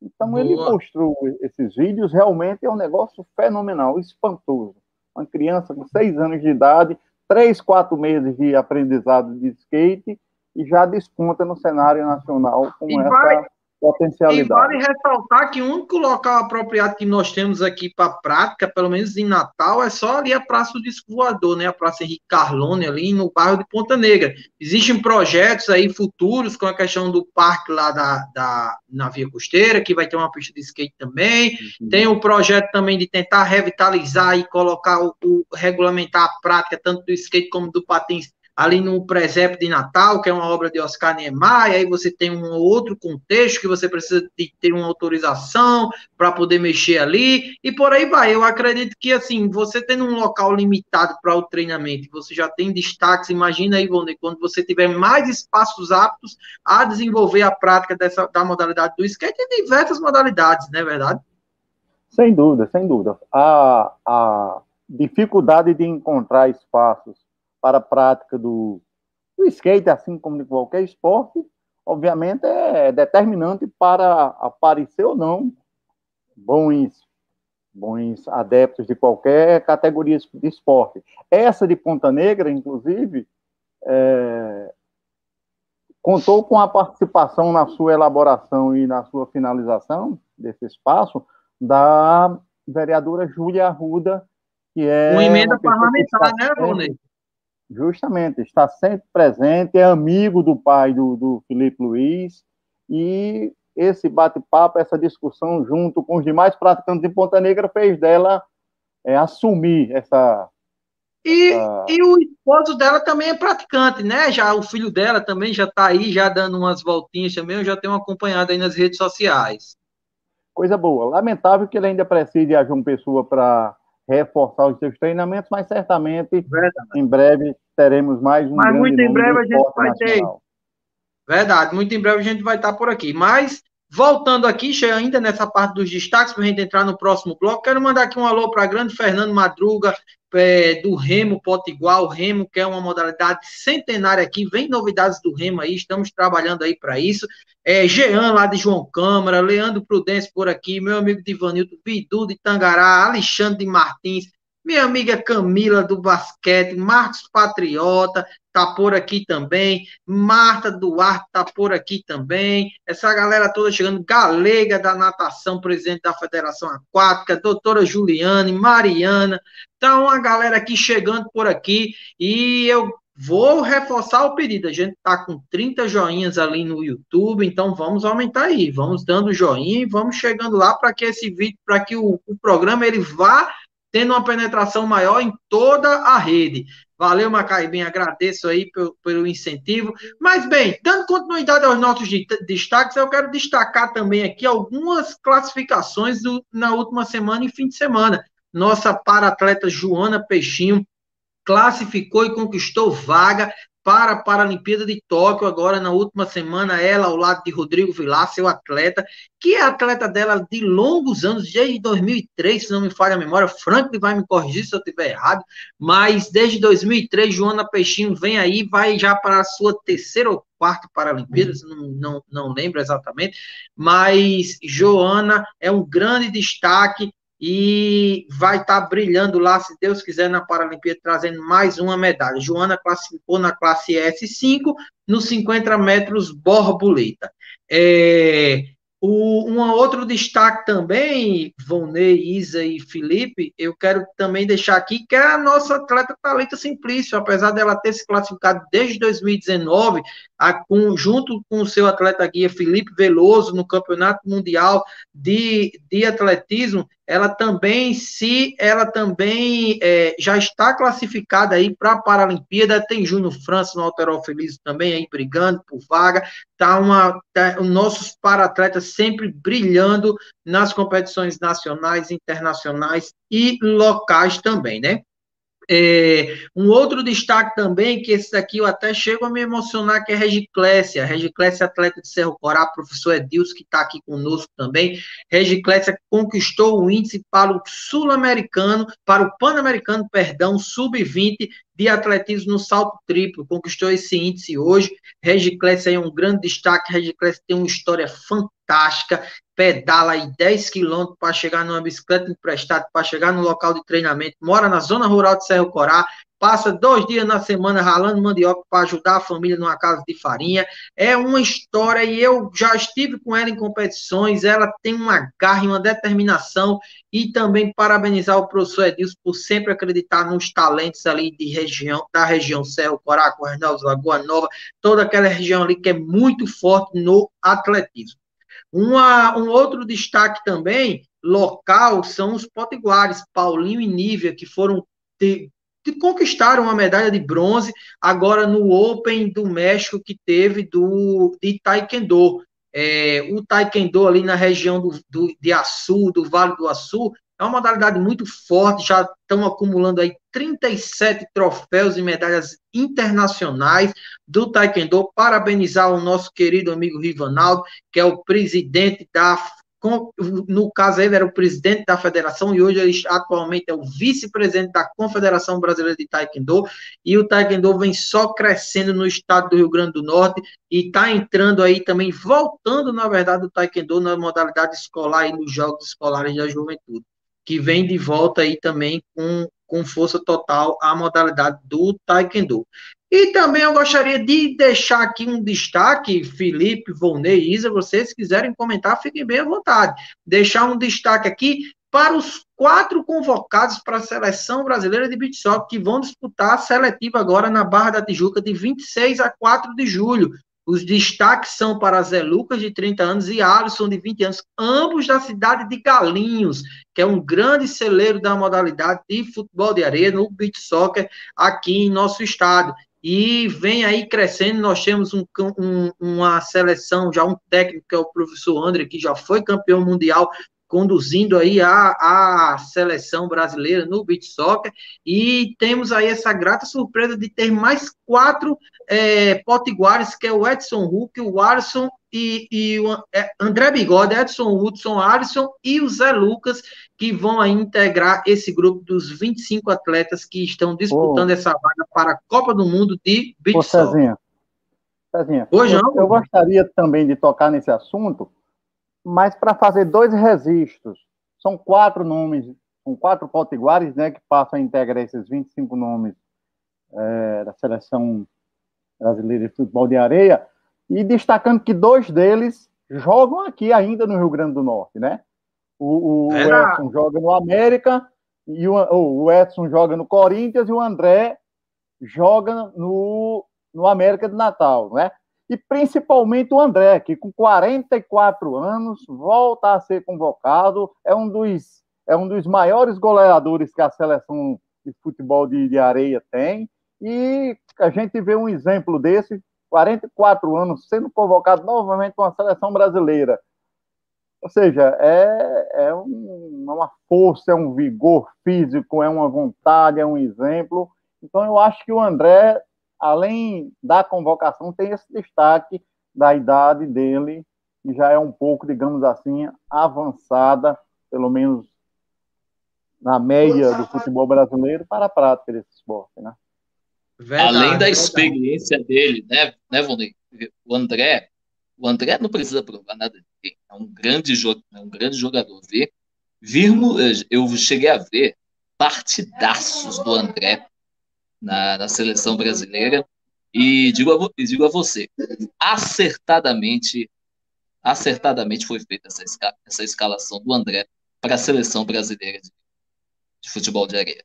Então Boa. ele mostrou esses vídeos, realmente é um negócio fenomenal, espantoso. Uma criança com seis anos de idade, três, quatro meses de aprendizado de skate e já desponta no cenário nacional com e essa vai, potencialidade. E vale ressaltar que o único local apropriado que nós temos aqui para prática, pelo menos em Natal, é só ali a Praça do Disco Voador, né? A Praça Henrique Carlone, ali no bairro de Ponta Negra. Existem projetos aí futuros com a questão do parque lá da, da na Via Costeira, que vai ter uma pista de skate também. Uhum. Tem o projeto também de tentar revitalizar e colocar o, o regulamentar a prática tanto do skate como do patins ali no presépio de Natal, que é uma obra de Oscar Niemeyer, aí você tem um outro contexto que você precisa de ter uma autorização para poder mexer ali, e por aí vai. Eu acredito que, assim, você tendo um local limitado para o treinamento, você já tem destaques, imagina aí, Ivone, quando você tiver mais espaços aptos a desenvolver a prática dessa, da modalidade do skate e diversas modalidades, não é verdade? Sem dúvida, sem dúvida. A, a dificuldade de encontrar espaços para a prática do, do skate, assim como de qualquer esporte, obviamente é determinante para aparecer ou não bons, bons adeptos de qualquer categoria de esporte. Essa de Ponta Negra, inclusive, é, contou com a participação na sua elaboração e na sua finalização desse espaço da vereadora Júlia Arruda, que é. Uma emenda parlamentar, né, Rony? Justamente, está sempre presente, é amigo do pai do, do Felipe Luiz, e esse bate-papo, essa discussão junto com os demais praticantes de Ponta Negra fez dela é, assumir essa, e, e o esposo dela também é praticante, né? Já o filho dela também já está aí, já dando umas voltinhas também, eu já tenho acompanhado aí nas redes sociais. Coisa boa. Lamentável que ele ainda precise de João Pessoa para reforçar os seus treinamentos, mas certamente Verdade. em breve teremos mais um Mas muito em breve a gente vai nacional. ter. Verdade, muito em breve a gente vai estar por aqui. Mas Voltando aqui, ainda nessa parte dos destaques, para a gente entrar no próximo bloco, quero mandar aqui um alô para grande Fernando Madruga, é, do Remo Potiguar, Remo, que é uma modalidade centenária aqui, vem novidades do Remo aí, estamos trabalhando aí para isso. É, Jean, lá de João Câmara, Leandro Prudêncio por aqui, meu amigo Divanildo, Vidu de Tangará, Alexandre de Martins, minha amiga Camila do basquete, Marcos Patriota, tá por aqui também, Marta Duarte tá por aqui também, essa galera toda chegando, Galega da natação, presidente da Federação Aquática, doutora Juliane, Mariana, tá uma galera aqui chegando por aqui, e eu vou reforçar o pedido, a gente tá com 30 joinhas ali no YouTube, então vamos aumentar aí, vamos dando joinha e vamos chegando lá para que esse vídeo, para que o, o programa ele vá tendo uma penetração maior em toda a rede. Valeu, Macaibem, agradeço aí pelo, pelo, incentivo. Mas, bem, dando continuidade aos nossos destaques, eu quero destacar também aqui algumas classificações do, na última semana e fim de semana. Nossa para-atleta Joana Peixinho classificou e conquistou vaga para a Paralimpíada de Tóquio, agora na última semana, ela ao lado de Rodrigo Vilar, seu atleta, que é atleta dela de longos anos, desde 2003, se não me falha a memória, Franklin vai me corrigir se eu estiver errado, mas desde 2003, Joana Peixinho vem aí, vai já para a sua terceira ou quarta Paralimpíada, não, não, não lembro exatamente, mas Joana é um grande destaque, e vai estar tá brilhando lá, se Deus quiser, na Paralimpíada, trazendo mais uma medalha. Joana classificou na classe S5, nos 50 metros borboleta. É, o, um outro destaque também, Vonei, Isa e Felipe, eu quero também deixar aqui, que é a nossa atleta Thalita Simplício, apesar dela ter se classificado desde 2019, a, com, junto com o seu atleta guia Felipe Veloso, no Campeonato Mundial de, de Atletismo, ela também se ela também é, já está classificada aí para a Paralimpíada, tem Júnior França no Alterol Feliz também aí brigando por vaga, tá uma tá, os nossos para-atletas sempre brilhando nas competições nacionais, internacionais e locais também, né? É, um outro destaque também, que esse daqui eu até chego a me emocionar, que é Regiclésia. Regiclésia, atleta de Cerro Corá, professor Edilson, que está aqui conosco também. Regiclésia conquistou o índice para o sul-americano, para o pan-americano, perdão, sub-20 de atletismo no salto triplo, conquistou esse índice hoje. Regiclésia é um grande destaque, Regiclésia tem uma história fantástica, pedala aí 10 quilômetros para chegar numa bicicleta emprestada, para chegar no local de treinamento, mora na zona rural de Cerro Corá, passa dois dias na semana ralando mandioca para ajudar a família numa casa de farinha. É uma história e eu já estive com ela em competições. Ela tem uma garra e uma determinação. E também parabenizar o professor Edilson por sempre acreditar nos talentos ali de região, da região Cerro Corá, Cornel, Lagoa Nova, toda aquela região ali que é muito forte no atletismo. Uma, um outro destaque também local são os potiguares, Paulinho e Nívia, que foram que conquistaram a medalha de bronze agora no Open do México que teve do de Taekwondo. É, o Taekwondo ali na região do, do, de Açu, do Vale do Açu, é uma modalidade muito forte, já estão acumulando aí 37 troféus e medalhas internacionais do Taekwondo. Parabenizar o nosso querido amigo Rivanaldo, que é o presidente da no caso ele era o presidente da federação e hoje ele atualmente é o vice-presidente da Confederação Brasileira de Taekwondo e o Taekwondo vem só crescendo no estado do Rio Grande do Norte e está entrando aí também, voltando na verdade o Taekwondo na modalidade escolar e nos Jogos Escolares da Juventude que vem de volta aí também com, com força total a modalidade do Taekwondo. E também eu gostaria de deixar aqui um destaque, Felipe, Volney, Isa, vocês quiserem comentar, fiquem bem à vontade. Deixar um destaque aqui para os quatro convocados para a seleção brasileira de beach soccer que vão disputar a seletiva agora na Barra da Tijuca de 26 a 4 de julho. Os destaques são para Zé Lucas, de 30 anos, e Alisson, de 20 anos, ambos da cidade de Galinhos, que é um grande celeiro da modalidade de futebol de areia no beach soccer aqui em nosso estado. E vem aí crescendo, nós temos um, um, uma seleção, já um técnico, que é o professor André, que já foi campeão mundial conduzindo aí a, a seleção brasileira no beach soccer. E temos aí essa grata surpresa de ter mais quatro é, potiguares, que é o Edson Huck, o Alisson e, e o é, André Bigode, Edson Hudson, Alisson e o Zé Lucas, que vão aí integrar esse grupo dos 25 atletas que estão disputando essa vaga para a Copa do Mundo de Beach Ô, Cezinha, Cezinha Hoje, eu, eu gostaria também de tocar nesse assunto, mas para fazer dois registros. São quatro nomes, são quatro potiguares né, que passam a integrar esses 25 nomes é, da seleção brasileira de futebol de areia, e destacando que dois deles jogam aqui ainda no Rio Grande do Norte, né? O, o Edson joga no América, e o, o Edson joga no Corinthians, e o André joga no, no América de Natal, né? E principalmente o André, que com 44 anos volta a ser convocado, é um dos, é um dos maiores goleadores que a seleção de futebol de, de areia tem, e a gente vê um exemplo desse, 44 anos, sendo convocado novamente para uma seleção brasileira. Ou seja, é, é um, é uma força, é um vigor físico, é uma vontade, é um exemplo. Então, eu acho que o André, além da convocação, tem esse destaque da idade dele, que já é um pouco, digamos assim, avançada, pelo menos na média do futebol brasileiro, para a prática desse esporte, né? Verdade, Além da experiência verdade. dele, né, né, Vonei? O André, o André não precisa provar nada de É um grande, é um grande jogador. Ver, virmo, eu cheguei a ver partidaços do André na, na seleção brasileira e digo a, digo a você, acertadamente, acertadamente foi feita essa, essa escalação do André para a seleção brasileira de, de futebol de areia.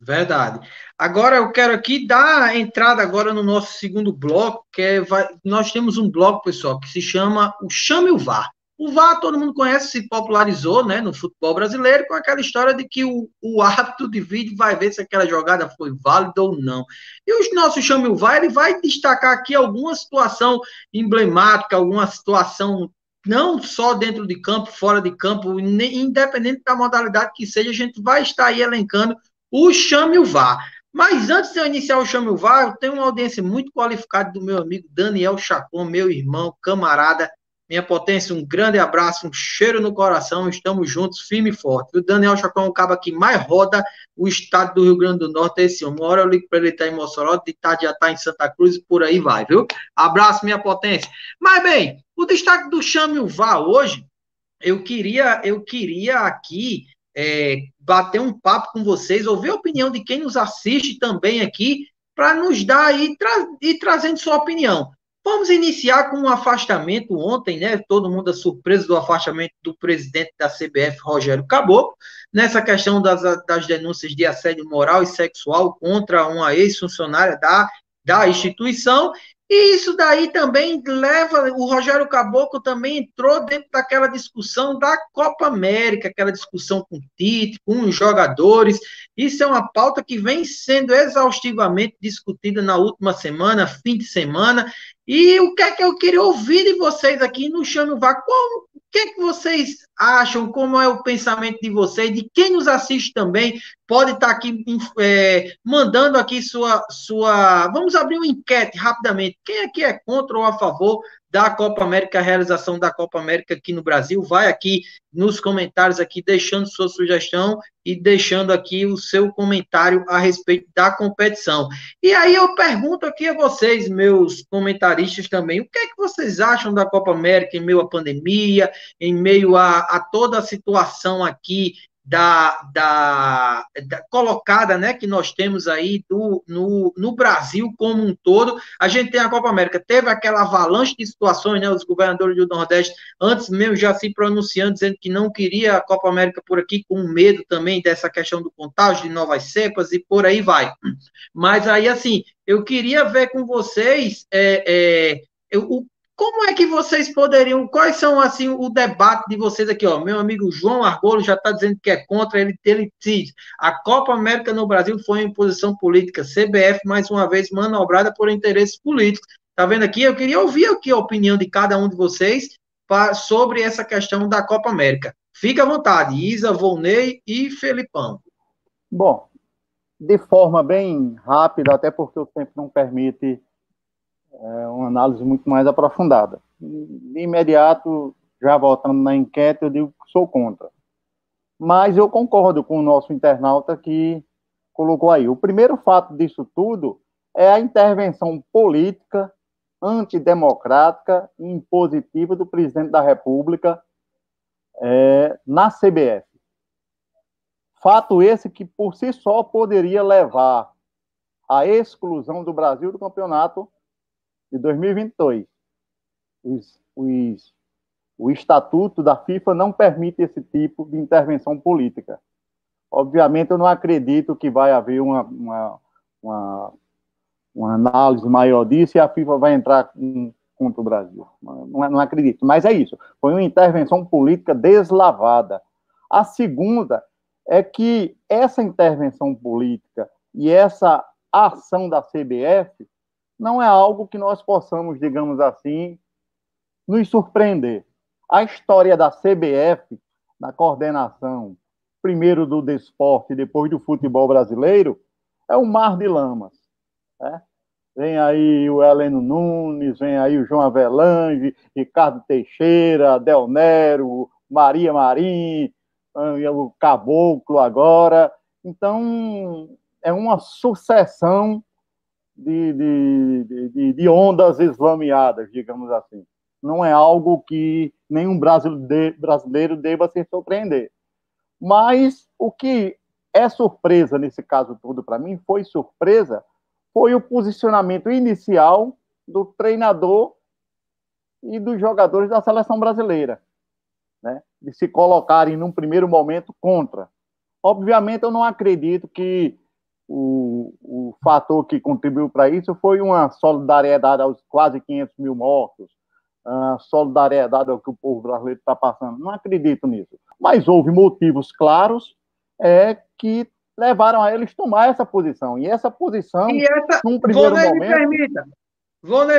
Verdade. Agora eu quero aqui dar entrada agora no nosso segundo bloco, que é, vai, nós temos um bloco, pessoal, que se chama o Chame o VAR. O VAR, todo mundo conhece, se popularizou né, no futebol brasileiro com aquela história de que o, o árbitro de vídeo vai ver se aquela jogada foi válida ou não. E o nosso Chame o VAR, ele vai destacar aqui alguma situação emblemática, alguma situação não só dentro de campo, fora de campo, independente da modalidade que seja, a gente vai estar aí elencando o Chame o VAR. Mas antes de eu iniciar o Chame o VAR, eu tenho uma audiência muito qualificada do meu amigo Daniel Chacon, meu irmão, camarada, minha potência, um grande abraço, um cheiro no coração, estamos juntos, firme e forte. O Daniel Chacon é o cabo que mais roda o estado do Rio Grande do Norte esse ano. Uma hora eu ligo para ele estar tá em Mossoró, de tarde já está em Santa Cruz e por aí vai, viu? Abraço, minha potência. Mas bem, o destaque do Chame o VAR hoje, eu queria, eu queria aqui é, bater um papo com vocês, ouvir a opinião de quem nos assiste também aqui, para nos dar aí tra e trazendo sua opinião. Vamos iniciar com um afastamento ontem, né? Todo mundo é surpreso do afastamento do presidente da CBF, Rogério Caboclo, nessa questão das, das denúncias de assédio moral e sexual contra uma ex-funcionária da, da instituição. E isso daí também leva, o Rogério Caboclo também entrou dentro daquela discussão da Copa América, aquela discussão com o Tite, com os jogadores. Isso é uma pauta que vem sendo exaustivamente discutida na última semana, fim de semana. E o que é que eu queria ouvir de vocês aqui no Chame Vá? Qual, que, é que vocês acham? Como é o pensamento de vocês? De quem nos assiste também pode estar aqui é, mandando aqui sua, sua. Vamos abrir uma enquete rapidamente. Quem aqui é contra ou a favor da Copa América, a realização da Copa América aqui no Brasil. Vai aqui nos comentários aqui deixando sua sugestão e deixando aqui o seu comentário a respeito da competição. E aí eu pergunto aqui a vocês, meus comentaristas também, o que é que vocês acham da Copa América em meio à pandemia, em meio a, a toda a situação aqui da, da, da, colocada né, que nós temos aí do, no, no Brasil como um todo. A gente tem a Copa América, teve aquela avalanche de situações, né, os governadores do Nordeste, antes mesmo já se pronunciando, dizendo que não queria a Copa América por aqui, com medo também dessa questão do contágio, de novas cepas e por aí vai. Mas aí, assim, eu queria ver com vocês é, é, o como é que vocês poderiam, quais são assim o debate de vocês aqui, ó? Meu amigo João Argolo já está dizendo que é contra, ele, ele diz, a Copa América no Brasil foi em posição política, CBF mais uma vez manobrada por interesses políticos. Tá vendo aqui? Eu queria ouvir aqui a opinião de cada um de vocês pra, sobre essa questão da Copa América. Fica à vontade, Isa, Volney e Felipão. Bom, de forma bem rápida, até porque o tempo não permite é uma análise muito mais aprofundada. De imediato, já voltando na enquete, eu digo que sou contra. Mas eu concordo com o nosso internauta que colocou aí. O primeiro fato disso tudo é a intervenção política, antidemocrática e impositiva do presidente da República é, na CBF. Fato esse que, por si só, poderia levar à exclusão do Brasil do campeonato de 2022. Os, os, o estatuto da FIFA não permite esse tipo de intervenção política. Obviamente, eu não acredito que vai haver uma, uma, uma, uma análise maior disso e a FIFA vai entrar contra o Brasil. Não, não acredito. Mas é isso. Foi uma intervenção política deslavada. A segunda é que essa intervenção política e essa ação da CBF não é algo que nós possamos, digamos assim, nos surpreender. A história da CBF, na coordenação, primeiro do desporte e depois do futebol brasileiro, é um mar de lamas. Né? Vem aí o Heleno Nunes, vem aí o João Avelange, Ricardo Teixeira, Del Nero, Maria Marim, o Caboclo agora. Então, é uma sucessão de, de, de, de ondas eslameadas, digamos assim. Não é algo que nenhum brasileiro deva se surpreender. Mas o que é surpresa nesse caso todo para mim, foi surpresa, foi o posicionamento inicial do treinador e dos jogadores da seleção brasileira, né? De se colocarem num primeiro momento contra. Obviamente, eu não acredito que o, o fator que contribuiu para isso foi uma solidariedade aos quase 500 mil mortos, a solidariedade ao que o povo brasileiro está passando. Não acredito nisso. Mas houve motivos claros é, que levaram a eles tomar essa posição. E essa posição, e essa, num primeiro momento... Me permita,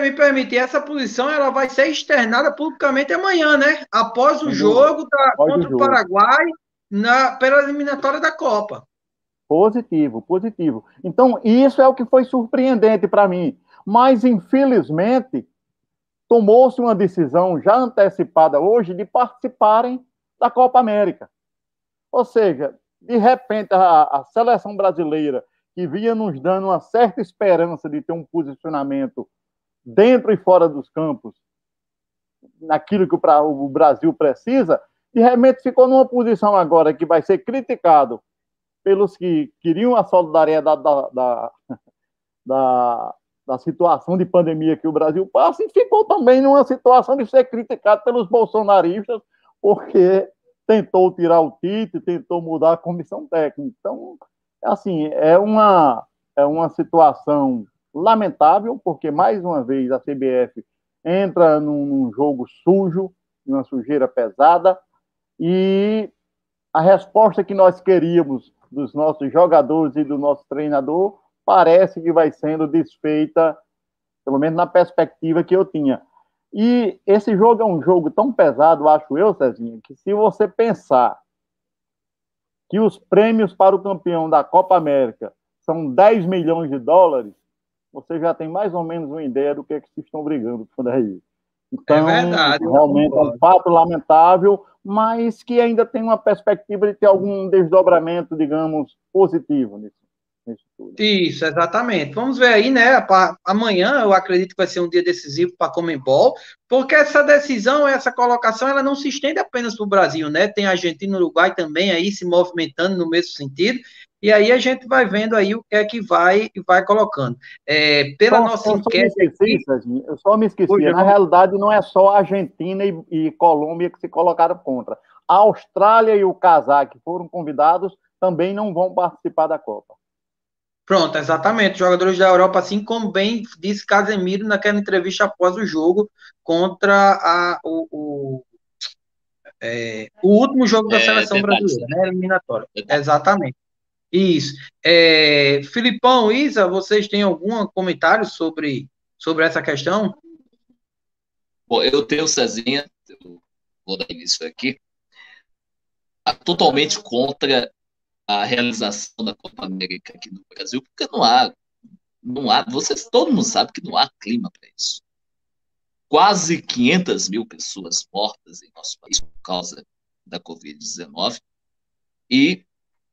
me permite, essa posição ela vai ser externada publicamente amanhã, né? Após o jogo da, contra o, jogo. o Paraguai na, pela eliminatória da Copa. Positivo, positivo. Então, isso é o que foi surpreendente para mim. Mas, infelizmente, tomou-se uma decisão já antecipada hoje de participarem da Copa América. Ou seja, de repente, a, a seleção brasileira, que vinha nos dando uma certa esperança de ter um posicionamento dentro e fora dos campos, naquilo que o Brasil precisa, de repente ficou numa posição agora que vai ser criticado pelos que queriam a solidariedade da, da, da, da, situação de pandemia que o Brasil passa, e ficou também numa situação de ser criticado pelos bolsonaristas, porque tentou tirar o Tite, tentou mudar a comissão técnica. Então, assim, é uma, é uma situação lamentável, porque, mais uma vez, a CBF entra num, num jogo sujo, numa sujeira pesada, e a resposta que nós queríamos dos nossos jogadores e do nosso treinador parece que vai sendo desfeita, pelo menos na perspectiva que eu tinha. E esse jogo é um jogo tão pesado, acho eu, Cezinha, que se você pensar que os prêmios para o campeão da Copa América são 10 milhões de dólares, você já tem mais ou menos uma ideia do que é que se estão brigando por aí. Então, é verdade, realmente é um fato lamentável, mas que ainda tem uma perspectiva de ter algum desdobramento, digamos, positivo nisso. Isso, exatamente. Vamos ver aí, né? Amanhã eu acredito que vai ser um dia decisivo para a Comembol, porque essa decisão, essa colocação, ela não se estende apenas para o Brasil, né? Tem Argentina e Uruguai também aí se movimentando no mesmo sentido. E aí a gente vai vendo aí o que é que vai vai colocando. É, pela só, nossa enquete. Esqueci, aqui, eu só me esqueci. Na realidade, não é só a Argentina e, e, Colômbia que se colocaram contra. A Austrália e o Cazaque, que foram convidados, também não vão participar da Copa. Pronto, exatamente. Jogadores da Europa, assim como bem disse Casemiro naquela entrevista após o jogo contra a, o, o, é, o último jogo da é, seleção brasileira, né? Eliminatória. Exatamente. Isso. É, Filipão, Isa, vocês têm algum comentário sobre, sobre essa questão? Bom, eu tenho, Cezinha, eu vou dar início aqui, totalmente contra a realização da Copa América aqui no Brasil, porque não há não há, vocês, todo mundo sabe que não há clima para isso. Quase 500 mil pessoas mortas em nosso país por causa da Covid-19 e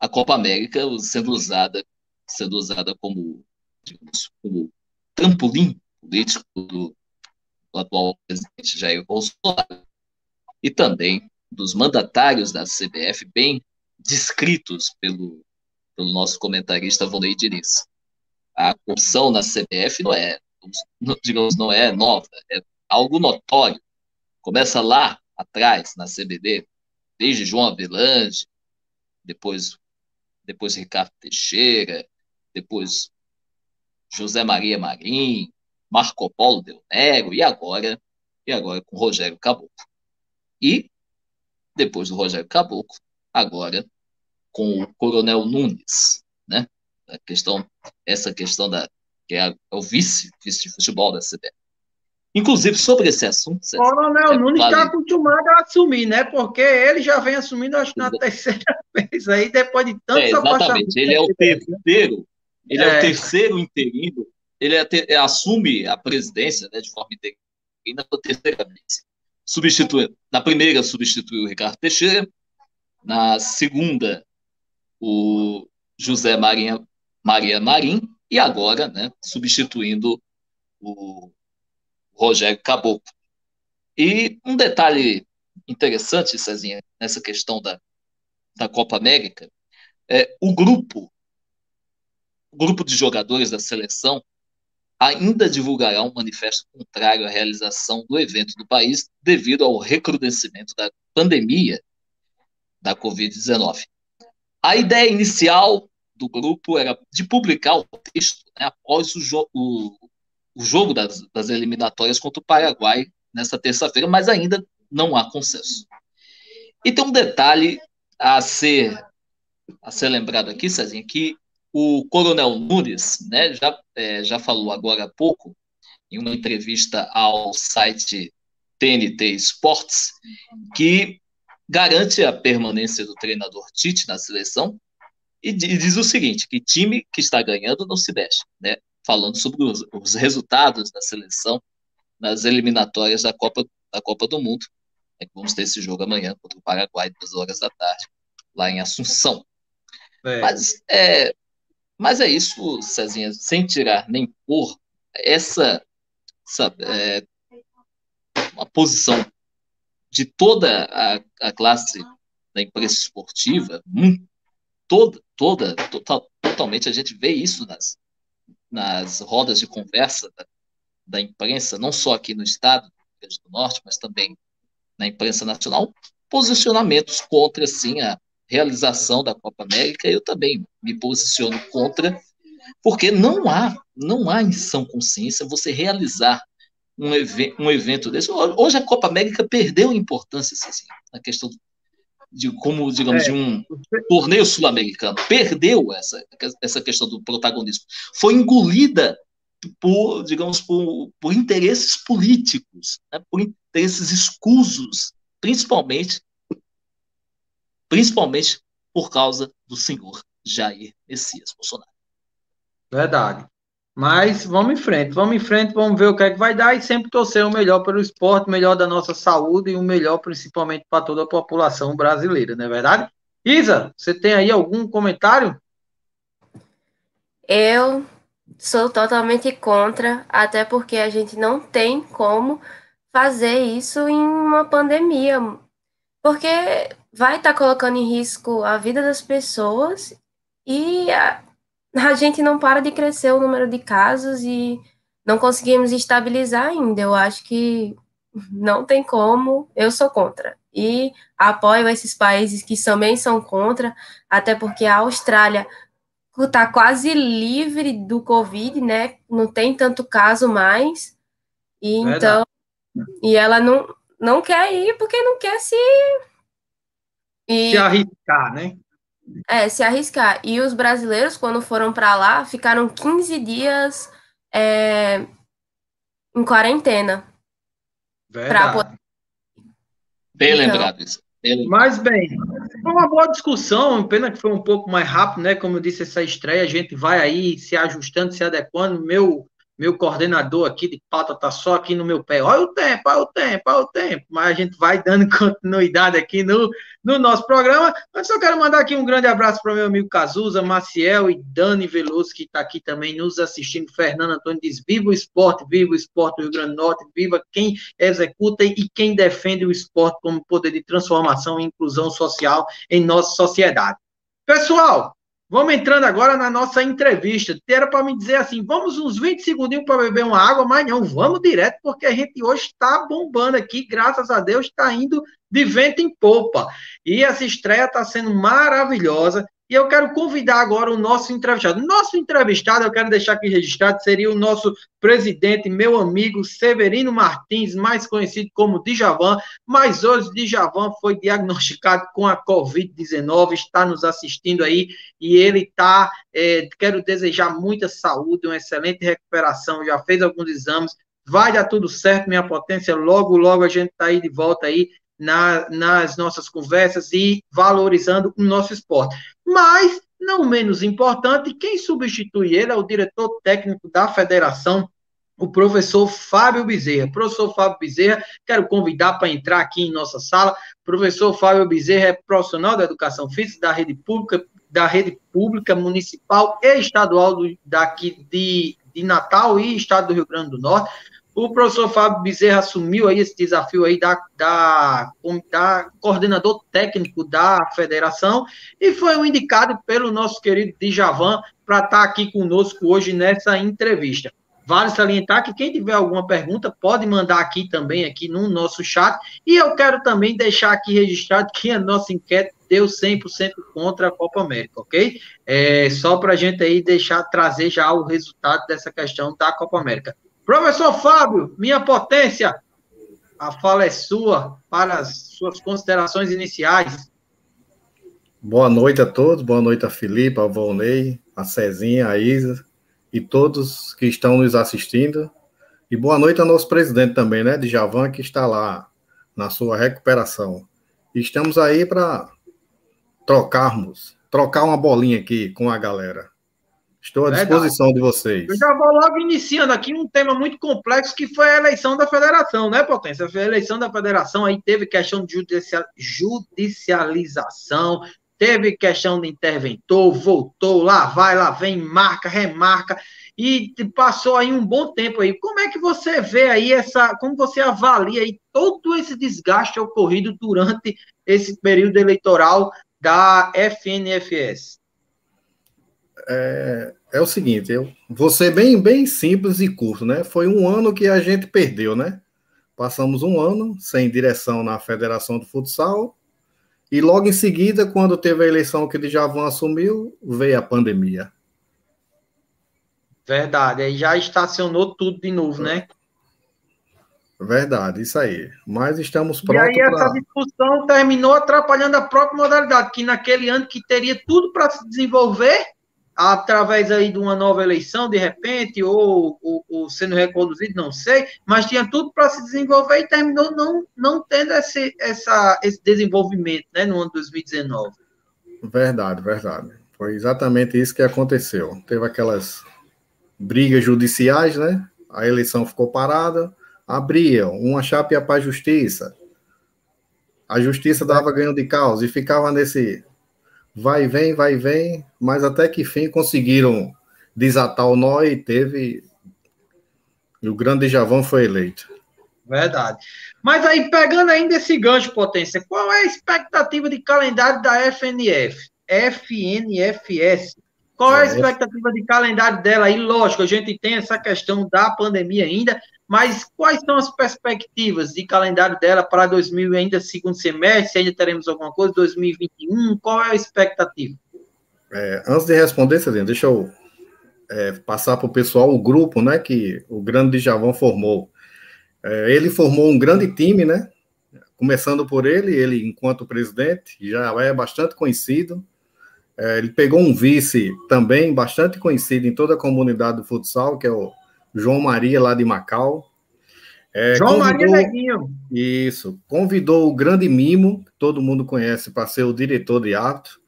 a Copa América sendo usada, sendo usada como, digamos, como trampolim político do, do atual presidente Jair Bolsonaro e também dos mandatários da CBF, bem descritos pelo, pelo nosso comentarista Vonei Diniz. A corrupção na CBF não é, digamos, não é nova, é algo notório. Começa lá atrás, na CBD, desde João Avelange, depois, depois Ricardo Teixeira, depois José Maria Marim, Marco Polo Del Nero, e agora, e agora com Rogério Caboclo. E, depois do Rogério Caboclo, agora com o Coronel Nunes, né? A questão, essa questão da que é, o vice, vice de futebol da CBF. Inclusive, sobre esse assunto. O Coronel Nunes está acostumado a assumir, né? Porque ele já vem assumindo, acho que na terceira vez aí, depois de tantos é, Exatamente, ele é o terceiro, ele é, é o terceiro interino, ele é ter, assume a presidência né, de forma interina pela terceira vez. Substitui, na primeira, substituiu o Ricardo Teixeira, na segunda, o José Maria, Maria Marim, e agora, né, substituindo o Rogério Caboclo. E um detalhe interessante, Cezinha, nessa questão da, da Copa América, é o grupo, o grupo de jogadores da seleção ainda divulgará um manifesto contrário à realização do evento no país devido ao recrudescimento da pandemia da Covid-19. A ideia inicial do grupo era de publicar o texto né, após o, o, o jogo das, das, eliminatórias contra o Paraguai nesta terça-feira, mas ainda não há consenso. E tem um detalhe a ser, a ser lembrado aqui, Cezinha, que o Coronel Nunes né, já, é, já falou agora há pouco, em uma entrevista ao site TNT Sports, que garante a permanência do treinador Tite na seleção e diz o seguinte, que time que está ganhando não se mexe, né? Falando sobre os, os resultados da seleção nas eliminatórias da Copa, da Copa do Mundo. É vamos ter esse jogo amanhã contra o Paraguai, duas horas da tarde, lá em Assunção. É. Mas, é, mas é isso, Cezinha, sem tirar nem pôr, essa, sabe, é, uma posição de toda a, a classe da imprensa esportiva, toda, toda total, totalmente, a gente vê isso nas, nas rodas de conversa da, da imprensa, não só aqui no estado do Norte, mas também na imprensa nacional, posicionamentos contra, assim, a realização da Copa América, eu também me posiciono contra, porque não há, não há em sã consciência você realizar um, ev um evento desse. Hoje a Copa América perdeu importância assim, na questão de como, digamos, é. de um torneio sul-americano. Perdeu essa, essa questão do protagonismo. Foi engolida por, digamos, por, por interesses políticos, né, por interesses escusos, principalmente, principalmente por causa do senhor Jair Messias Bolsonaro. Verdade. Mas vamos em frente, vamos em frente, vamos ver o que é que vai dar e sempre torcer o melhor pelo esporte, o melhor da nossa saúde e o melhor principalmente para toda a população brasileira, não é verdade? Isa, você tem aí algum comentário? Eu sou totalmente contra, até porque a gente não tem como fazer isso em uma pandemia, porque vai estar tá colocando em risco a vida das pessoas e a, a gente não para de crescer o número de casos e não conseguimos estabilizar ainda. Eu acho que não tem como, eu sou contra. E apoio esses países que também são contra, até porque a Austrália está quase livre do Covid, né? Não tem tanto caso mais. E então, e ela não, não quer ir porque não quer se. E, se arriscar, né? É, se arriscar. E os brasileiros, quando foram para lá, ficaram 15 dias é, em quarentena. Verdade. Poder... Bem então, lembrado isso. Mas bem, foi uma boa discussão, pena que foi um pouco mais rápido, né? Como eu disse, essa estreia, a gente vai aí se ajustando, se adequando. Meu meu coordenador aqui de pauta tá só aqui no meu pé. Olha o tempo, olha o tempo, olha o tempo. Mas a gente vai dando continuidade aqui no, no nosso programa. Mas só quero mandar aqui um grande abraço para o meu amigo Cazuza, Maciel e Dani Veloso, que está aqui também nos assistindo. Fernando Antônio diz: Viva o esporte, viva o esporte do Rio Grande do Norte, viva quem executa e quem defende o esporte como poder de transformação e inclusão social em nossa sociedade. Pessoal, Vamos entrando agora na nossa entrevista. Era para me dizer assim, vamos uns 20 segundinhos para beber uma água, mas não, vamos direto, porque a gente hoje está bombando aqui, graças a Deus, está indo de vento em popa. E essa estreia está sendo maravilhosa. E eu quero convidar agora o nosso entrevistado. Nosso entrevistado, eu quero deixar aqui registrado, seria o nosso presidente, meu amigo Severino Martins, mais conhecido como Djavan. Mas hoje Djavan foi diagnosticado com a Covid-19, está nos assistindo aí e ele está. É, quero desejar muita saúde, uma excelente recuperação. Já fez alguns exames, vai dar tudo certo, minha potência. Logo, logo a gente está aí de volta aí na, nas nossas conversas e valorizando o nosso esporte. Mas, não menos importante, quem substitui ele é o diretor técnico da federação, o professor Fábio Bezerra. Professor Fábio Bezerra, quero convidar para entrar aqui em nossa sala. Professor Fábio Bezerra é profissional da educação física da rede pública, da rede pública municipal e estadual do, daqui de, de Natal e estado do Rio Grande do Norte. O professor Fábio Bezerra assumiu aí esse desafio aí da, da, da coordenador técnico da federação e foi um indicado pelo nosso querido Djavan para estar tá aqui conosco hoje nessa entrevista. Vale salientar que quem tiver alguma pergunta pode mandar aqui também, aqui no nosso chat. E eu quero também deixar aqui registrado que a nossa enquete deu 100% contra a Copa América, ok? É, só para a gente aí deixar, trazer já o resultado dessa questão da Copa América. Professor Fábio, minha potência, a fala é sua para as suas considerações iniciais. Boa noite a todos, boa noite a Felipe, a Volney, a Cezinha, a Isa e todos que estão nos assistindo. E boa noite ao nosso presidente também, né, de Javan, que está lá na sua recuperação. Estamos aí para trocarmos, trocar uma bolinha aqui com a galera. Estou à disposição de vocês. Eu já vou logo iniciando aqui um tema muito complexo que foi a eleição da federação, né, Potência? A eleição da federação aí teve questão de judicialização, teve questão de interventor, voltou, lá vai, lá vem, marca, remarca, e passou aí um bom tempo aí. Como é que você vê aí essa, como você avalia aí todo esse desgaste ocorrido durante esse período eleitoral da FNFS? É, é o seguinte, eu vou ser bem, bem simples e curto, né? Foi um ano que a gente perdeu, né? Passamos um ano sem direção na Federação do Futsal, e logo em seguida, quando teve a eleição que o Djavan assumiu, veio a pandemia. Verdade, aí já estacionou tudo de novo, né? Verdade, isso aí. Mas estamos prontos. E aí essa pra... discussão terminou atrapalhando a própria modalidade, que naquele ano que teria tudo para se desenvolver, através aí de uma nova eleição, de repente, ou, ou, ou sendo reconduzido, não sei, mas tinha tudo para se desenvolver e terminou não, não tendo esse, essa, esse desenvolvimento né, no ano 2019. Verdade, verdade. Foi exatamente isso que aconteceu. Teve aquelas brigas judiciais, né? A eleição ficou parada, abriam, uma chapa para a justiça. A justiça dava ganho de causa e ficava nesse vai e vem, vai e vem, mas até que fim conseguiram desatar o nó e teve. E o grande Javão foi eleito. Verdade. Mas aí, pegando ainda esse gancho, Potência, qual é a expectativa de calendário da FNF? FNFS. Qual é a é, expectativa de calendário dela aí? Lógico, a gente tem essa questão da pandemia ainda, mas quais são as perspectivas de calendário dela para 2000 ainda segundo semestre? Ainda teremos alguma coisa 2021? Qual é a expectativa? É, antes de responder, Celina, deixa eu é, passar para o pessoal o grupo, né, que o grande Javão formou. É, ele formou um grande time, né? Começando por ele, ele enquanto presidente já é bastante conhecido. É, ele pegou um vice também bastante conhecido em toda a comunidade do futsal, que é o João Maria, lá de Macau. É, João Maria Neguinho. Isso. Convidou o grande Mimo, que todo mundo conhece, para ser o diretor de ato.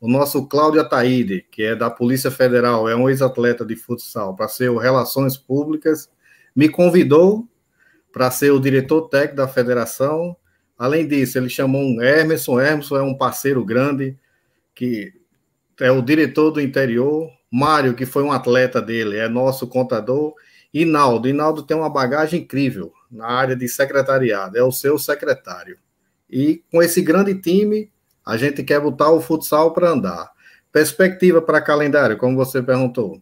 O nosso Cláudio Ataíde, que é da Polícia Federal, é um ex-atleta de futsal, para ser o Relações Públicas, me convidou para ser o diretor técnico da federação. Além disso, ele chamou um Emerson. Emerson é um parceiro grande, que é o diretor do interior. Mário, que foi um atleta dele, é nosso contador. E Naldo. E Naldo tem uma bagagem incrível na área de secretariado, é o seu secretário. E com esse grande time, a gente quer botar o futsal para andar. Perspectiva para calendário, como você perguntou.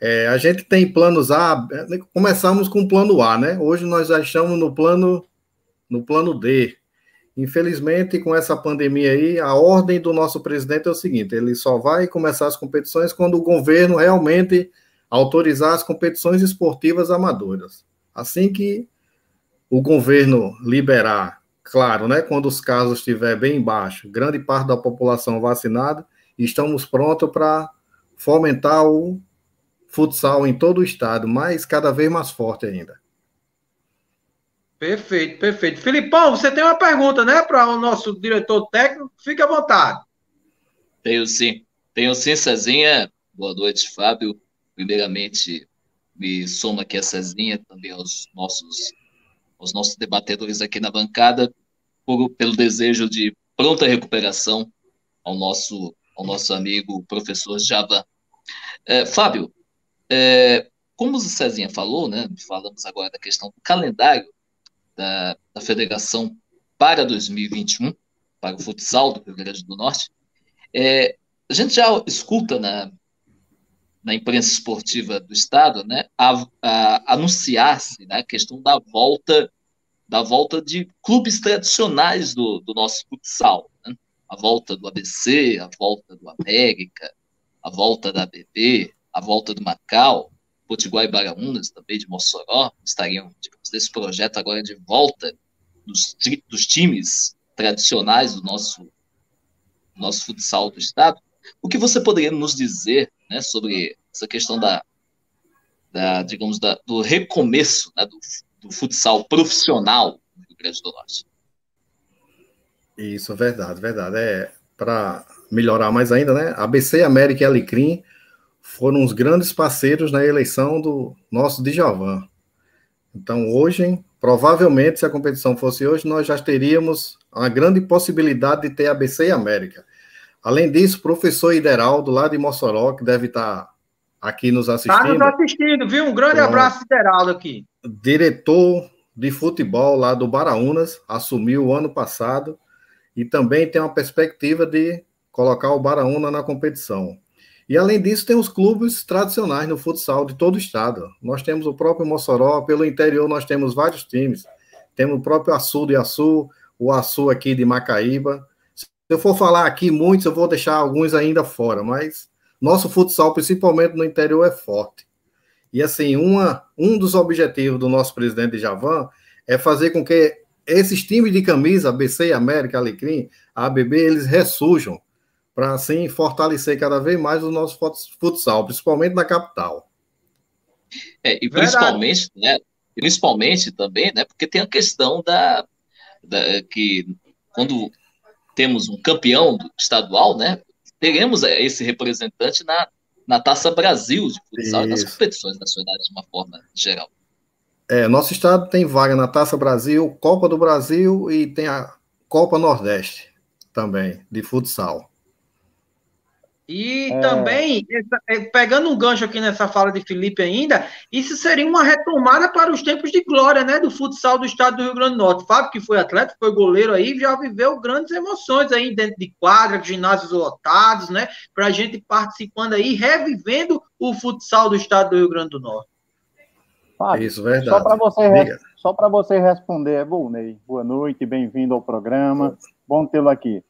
É, a gente tem planos A, começamos com o plano A, né? Hoje nós já estamos no plano no plano D. Infelizmente, com essa pandemia aí, a ordem do nosso presidente é o seguinte: ele só vai começar as competições quando o governo realmente autorizar as competições esportivas amadoras. Assim que o governo liberar claro, né, quando os casos estiver bem baixo, grande parte da população vacinada, estamos prontos para fomentar o futsal em todo o estado, mas cada vez mais forte ainda. Perfeito, perfeito. Filipão, você tem uma pergunta, né, para o nosso diretor técnico? Fique à vontade. Tenho sim. Tenho sim, Cezinha. Boa noite, Fábio. Primeiramente, me soma aqui a Cezinha, também aos nossos aos nossos debatedores aqui na bancada, por, pelo desejo de pronta recuperação ao nosso, ao nosso amigo professor Java. É, Fábio, é, como o Cezinha falou, né, falamos agora da questão do calendário da, da federação para 2021, para o futsal do Rio Grande do Norte, é, a gente já escuta na, na imprensa esportiva do Estado, né, anunciar-se né, a questão da volta da volta de clubes tradicionais do, do nosso futsal. Né? A volta do ABC, a volta do América, a volta da ABB, a volta do Macau, Potiguar e Baraunas, também de Mossoró, estariam digamos, nesse projeto agora de volta dos, dos times tradicionais do nosso, nosso futsal do Estado. O que você poderia nos dizer né, sobre essa questão da, da digamos, da, do recomeço né, do, do futsal profissional no Rio Grande do Norte. Isso, verdade, verdade. É para melhorar mais ainda, né? ABC, América e Alecrim foram os grandes parceiros na eleição do nosso Djavan. Então, hoje, provavelmente, se a competição fosse hoje, nós já teríamos a grande possibilidade de ter ABC e América. Além disso, professor Ideraldo, lá de Mossoró, que deve estar aqui nos assistindo. Está nos assistindo, viu? Um grande abraço, Ideraldo, aqui diretor de futebol lá do Baraunas, assumiu o ano passado e também tem uma perspectiva de colocar o Baraúna na competição. E além disso, tem os clubes tradicionais no futsal de todo o estado. Nós temos o próprio Mossoró, pelo interior nós temos vários times. Temos o próprio Açu de Açu, o Açu aqui de Macaíba. Se eu for falar aqui muitos, eu vou deixar alguns ainda fora, mas nosso futsal, principalmente no interior, é forte. E assim, uma, um dos objetivos do nosso presidente Javan é fazer com que esses times de camisa, ABC, América, Alecrim, ABB, eles ressurjam para assim fortalecer cada vez mais o nosso futsal, principalmente na capital. É, e principalmente, né, principalmente também, né, porque tem a questão da, da que quando temos um campeão estadual, né, teremos esse representante na, na Taça Brasil de futsal e nas competições nacionais de uma forma geral. É, nosso estado tem vaga na Taça Brasil, Copa do Brasil e tem a Copa Nordeste também, de futsal. E é... também, é, pegando um gancho aqui nessa fala de Felipe ainda, isso seria uma retomada para os tempos de glória, né, do futsal do estado do Rio Grande do Norte. Fábio, que foi atleta, foi goleiro aí, já viveu grandes emoções aí dentro de quadra, ginásios lotados, né, para a gente participando aí, revivendo o futsal do estado do Rio Grande do Norte. Fábio, isso, verdade. Só para você, só para você responder, é bom, Ney. Boa noite, bem-vindo ao programa. Bom tê-lo aqui.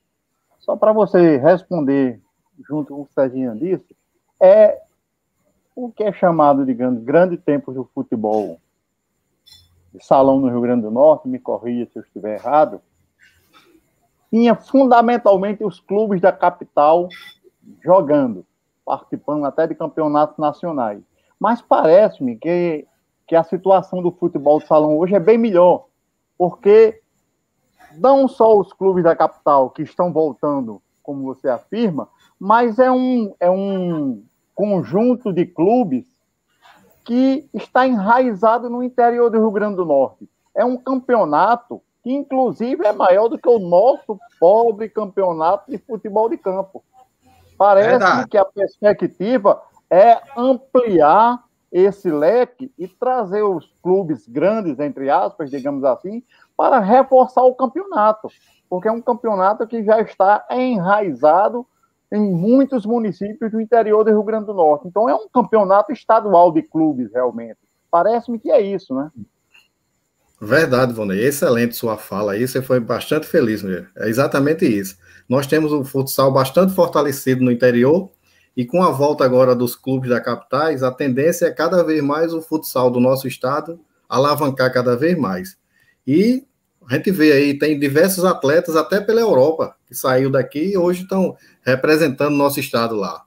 Só para você responder junto com o Serginho disse, é o que é chamado, digamos, grande tempo do futebol de salão no Rio Grande do Norte, me corrija se eu estiver errado, tinha fundamentalmente os clubes da capital jogando, participando até de campeonatos nacionais. Mas parece-me que que a situação do futebol de salão hoje é bem melhor, porque não só os clubes da capital que estão voltando, como você afirma, mas é um, é um conjunto de clubes que está enraizado no interior do Rio Grande do Norte. É um campeonato que, inclusive, é maior do que o nosso pobre campeonato de futebol de campo. Parece Verdade. que a perspectiva é ampliar esse leque e trazer os clubes grandes, entre aspas, digamos assim, para reforçar o campeonato, porque é um campeonato que já está enraizado em muitos municípios do interior do Rio Grande do Norte. Então é um campeonato estadual de clubes, realmente. Parece-me que é isso, né? Verdade, Vonei. Excelente sua fala aí. Você foi bastante feliz, meu. É exatamente isso. Nós temos um futsal bastante fortalecido no interior e com a volta agora dos clubes da capitais, a tendência é cada vez mais o futsal do nosso estado alavancar cada vez mais. E a gente vê aí, tem diversos atletas, até pela Europa, que saiu daqui e hoje estão representando nosso estado lá.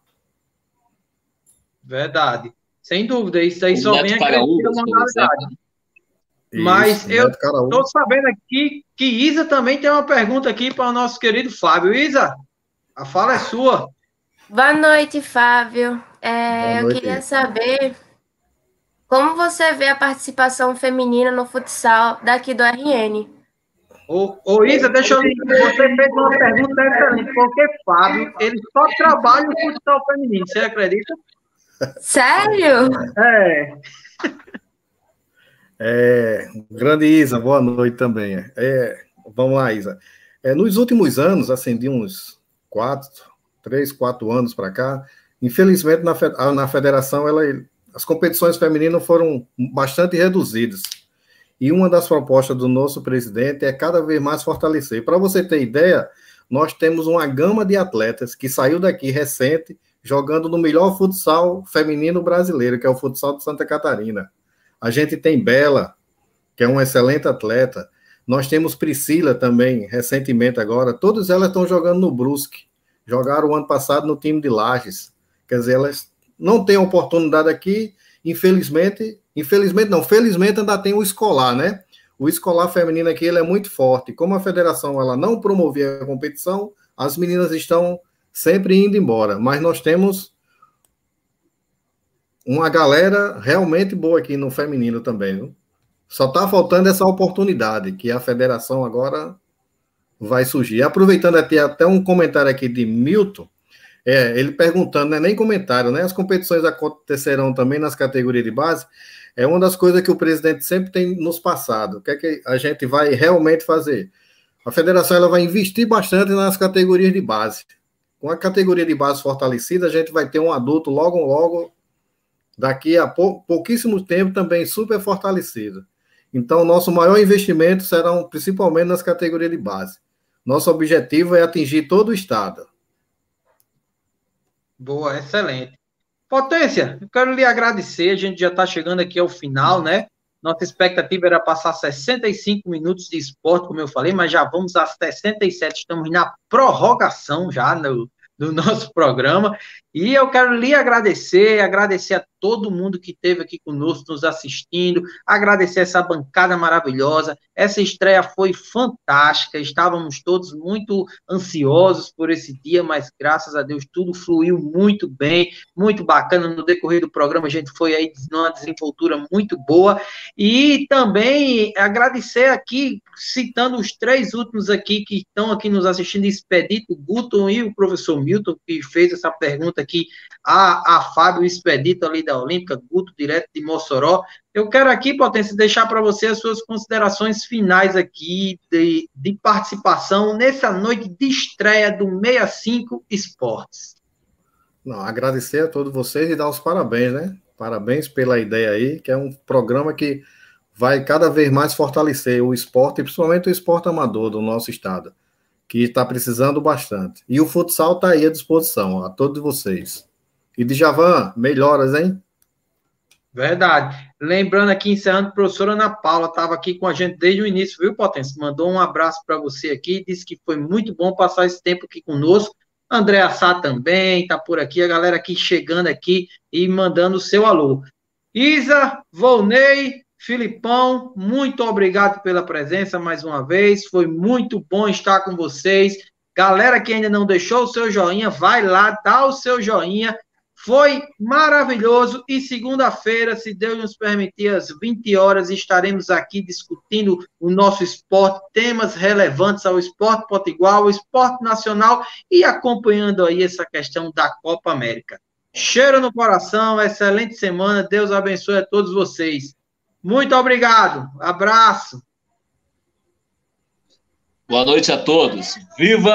Verdade. Sem dúvida, isso aí o só Neto vem uma modalidade. Mas isso, eu estou sabendo aqui que Isa também tem uma pergunta aqui para o nosso querido Fábio. Isa, a fala é sua. Boa noite, Fábio. É, noite. Eu queria saber como você vê a participação feminina no futsal daqui do RN. Ô, ô Isa, deixa eu. Você fez uma pergunta excelente, porque Fábio, ele só trabalha no futsal feminino, você acredita? Sério? É. É, grande Isa, boa noite também. É, vamos lá, Isa. É, nos últimos anos, assim, de uns quatro, três, quatro anos para cá, infelizmente na, na federação ela, as competições femininas foram bastante reduzidas. E uma das propostas do nosso presidente é cada vez mais fortalecer. Para você ter ideia, nós temos uma gama de atletas que saiu daqui recente jogando no melhor futsal feminino brasileiro, que é o futsal de Santa Catarina. A gente tem Bela, que é uma excelente atleta. Nós temos Priscila também, recentemente agora. Todas elas estão jogando no Brusque. Jogaram o ano passado no time de Lages. Quer dizer, elas não têm oportunidade aqui, infelizmente, Infelizmente, não. Felizmente ainda tem o escolar, né? O escolar feminino aqui ele é muito forte. Como a federação ela não promovia a competição, as meninas estão sempre indo embora. Mas nós temos uma galera realmente boa aqui no feminino também. Viu? Só está faltando essa oportunidade que a federação agora vai surgir. Aproveitando até, até um comentário aqui de Milton, é, ele perguntando, não é nem comentário, né? As competições acontecerão também nas categorias de base é uma das coisas que o presidente sempre tem nos passado. O que é que a gente vai realmente fazer? A federação ela vai investir bastante nas categorias de base. Com a categoria de base fortalecida, a gente vai ter um adulto logo, logo, daqui a pou, pouquíssimo tempo, também super fortalecido. Então, nosso maior investimento será principalmente nas categorias de base. Nosso objetivo é atingir todo o estado. Boa, excelente. Potência, eu quero lhe agradecer. A gente já está chegando aqui ao final, né? Nossa expectativa era passar 65 minutos de esporte, como eu falei, mas já vamos a 67. Estamos na prorrogação já no, do nosso programa. E eu quero lhe agradecer, agradecer a todo mundo que esteve aqui conosco, nos assistindo, agradecer essa bancada maravilhosa. Essa estreia foi fantástica, estávamos todos muito ansiosos por esse dia, mas graças a Deus tudo fluiu muito bem, muito bacana. No decorrer do programa, a gente foi aí numa desenvoltura muito boa. E também agradecer aqui, citando os três últimos aqui que estão aqui nos assistindo, Expedito, Guton e o professor Milton, que fez essa pergunta aqui a, a Fábio Expedito ali da Olímpica, Guto, direto de Mossoró. Eu quero aqui, Potência, deixar para você as suas considerações finais aqui de, de participação nessa noite de estreia do 65 Esportes. Não, agradecer a todos vocês e dar os parabéns, né? Parabéns pela ideia aí, que é um programa que vai cada vez mais fortalecer o esporte, principalmente o esporte amador do nosso estado que está precisando bastante. E o futsal está aí à disposição, a todos vocês. E de Javan, melhoras, hein? Verdade. Lembrando aqui, encerrando, a professora Ana Paula estava aqui com a gente desde o início, viu, Potência? Mandou um abraço para você aqui, disse que foi muito bom passar esse tempo aqui conosco. André Sá também está por aqui, a galera aqui chegando aqui e mandando o seu alô. Isa, Volney, Filipão, muito obrigado pela presença mais uma vez. Foi muito bom estar com vocês. Galera que ainda não deixou o seu joinha, vai lá, dá o seu joinha. Foi maravilhoso e segunda-feira, se Deus nos permitir, às 20 horas, estaremos aqui discutindo o nosso esporte, temas relevantes ao esporte potiguar, ao esporte nacional e acompanhando aí essa questão da Copa América. Cheiro no coração, excelente semana, Deus abençoe a todos vocês. Muito obrigado. Abraço. Boa noite a todos. Viva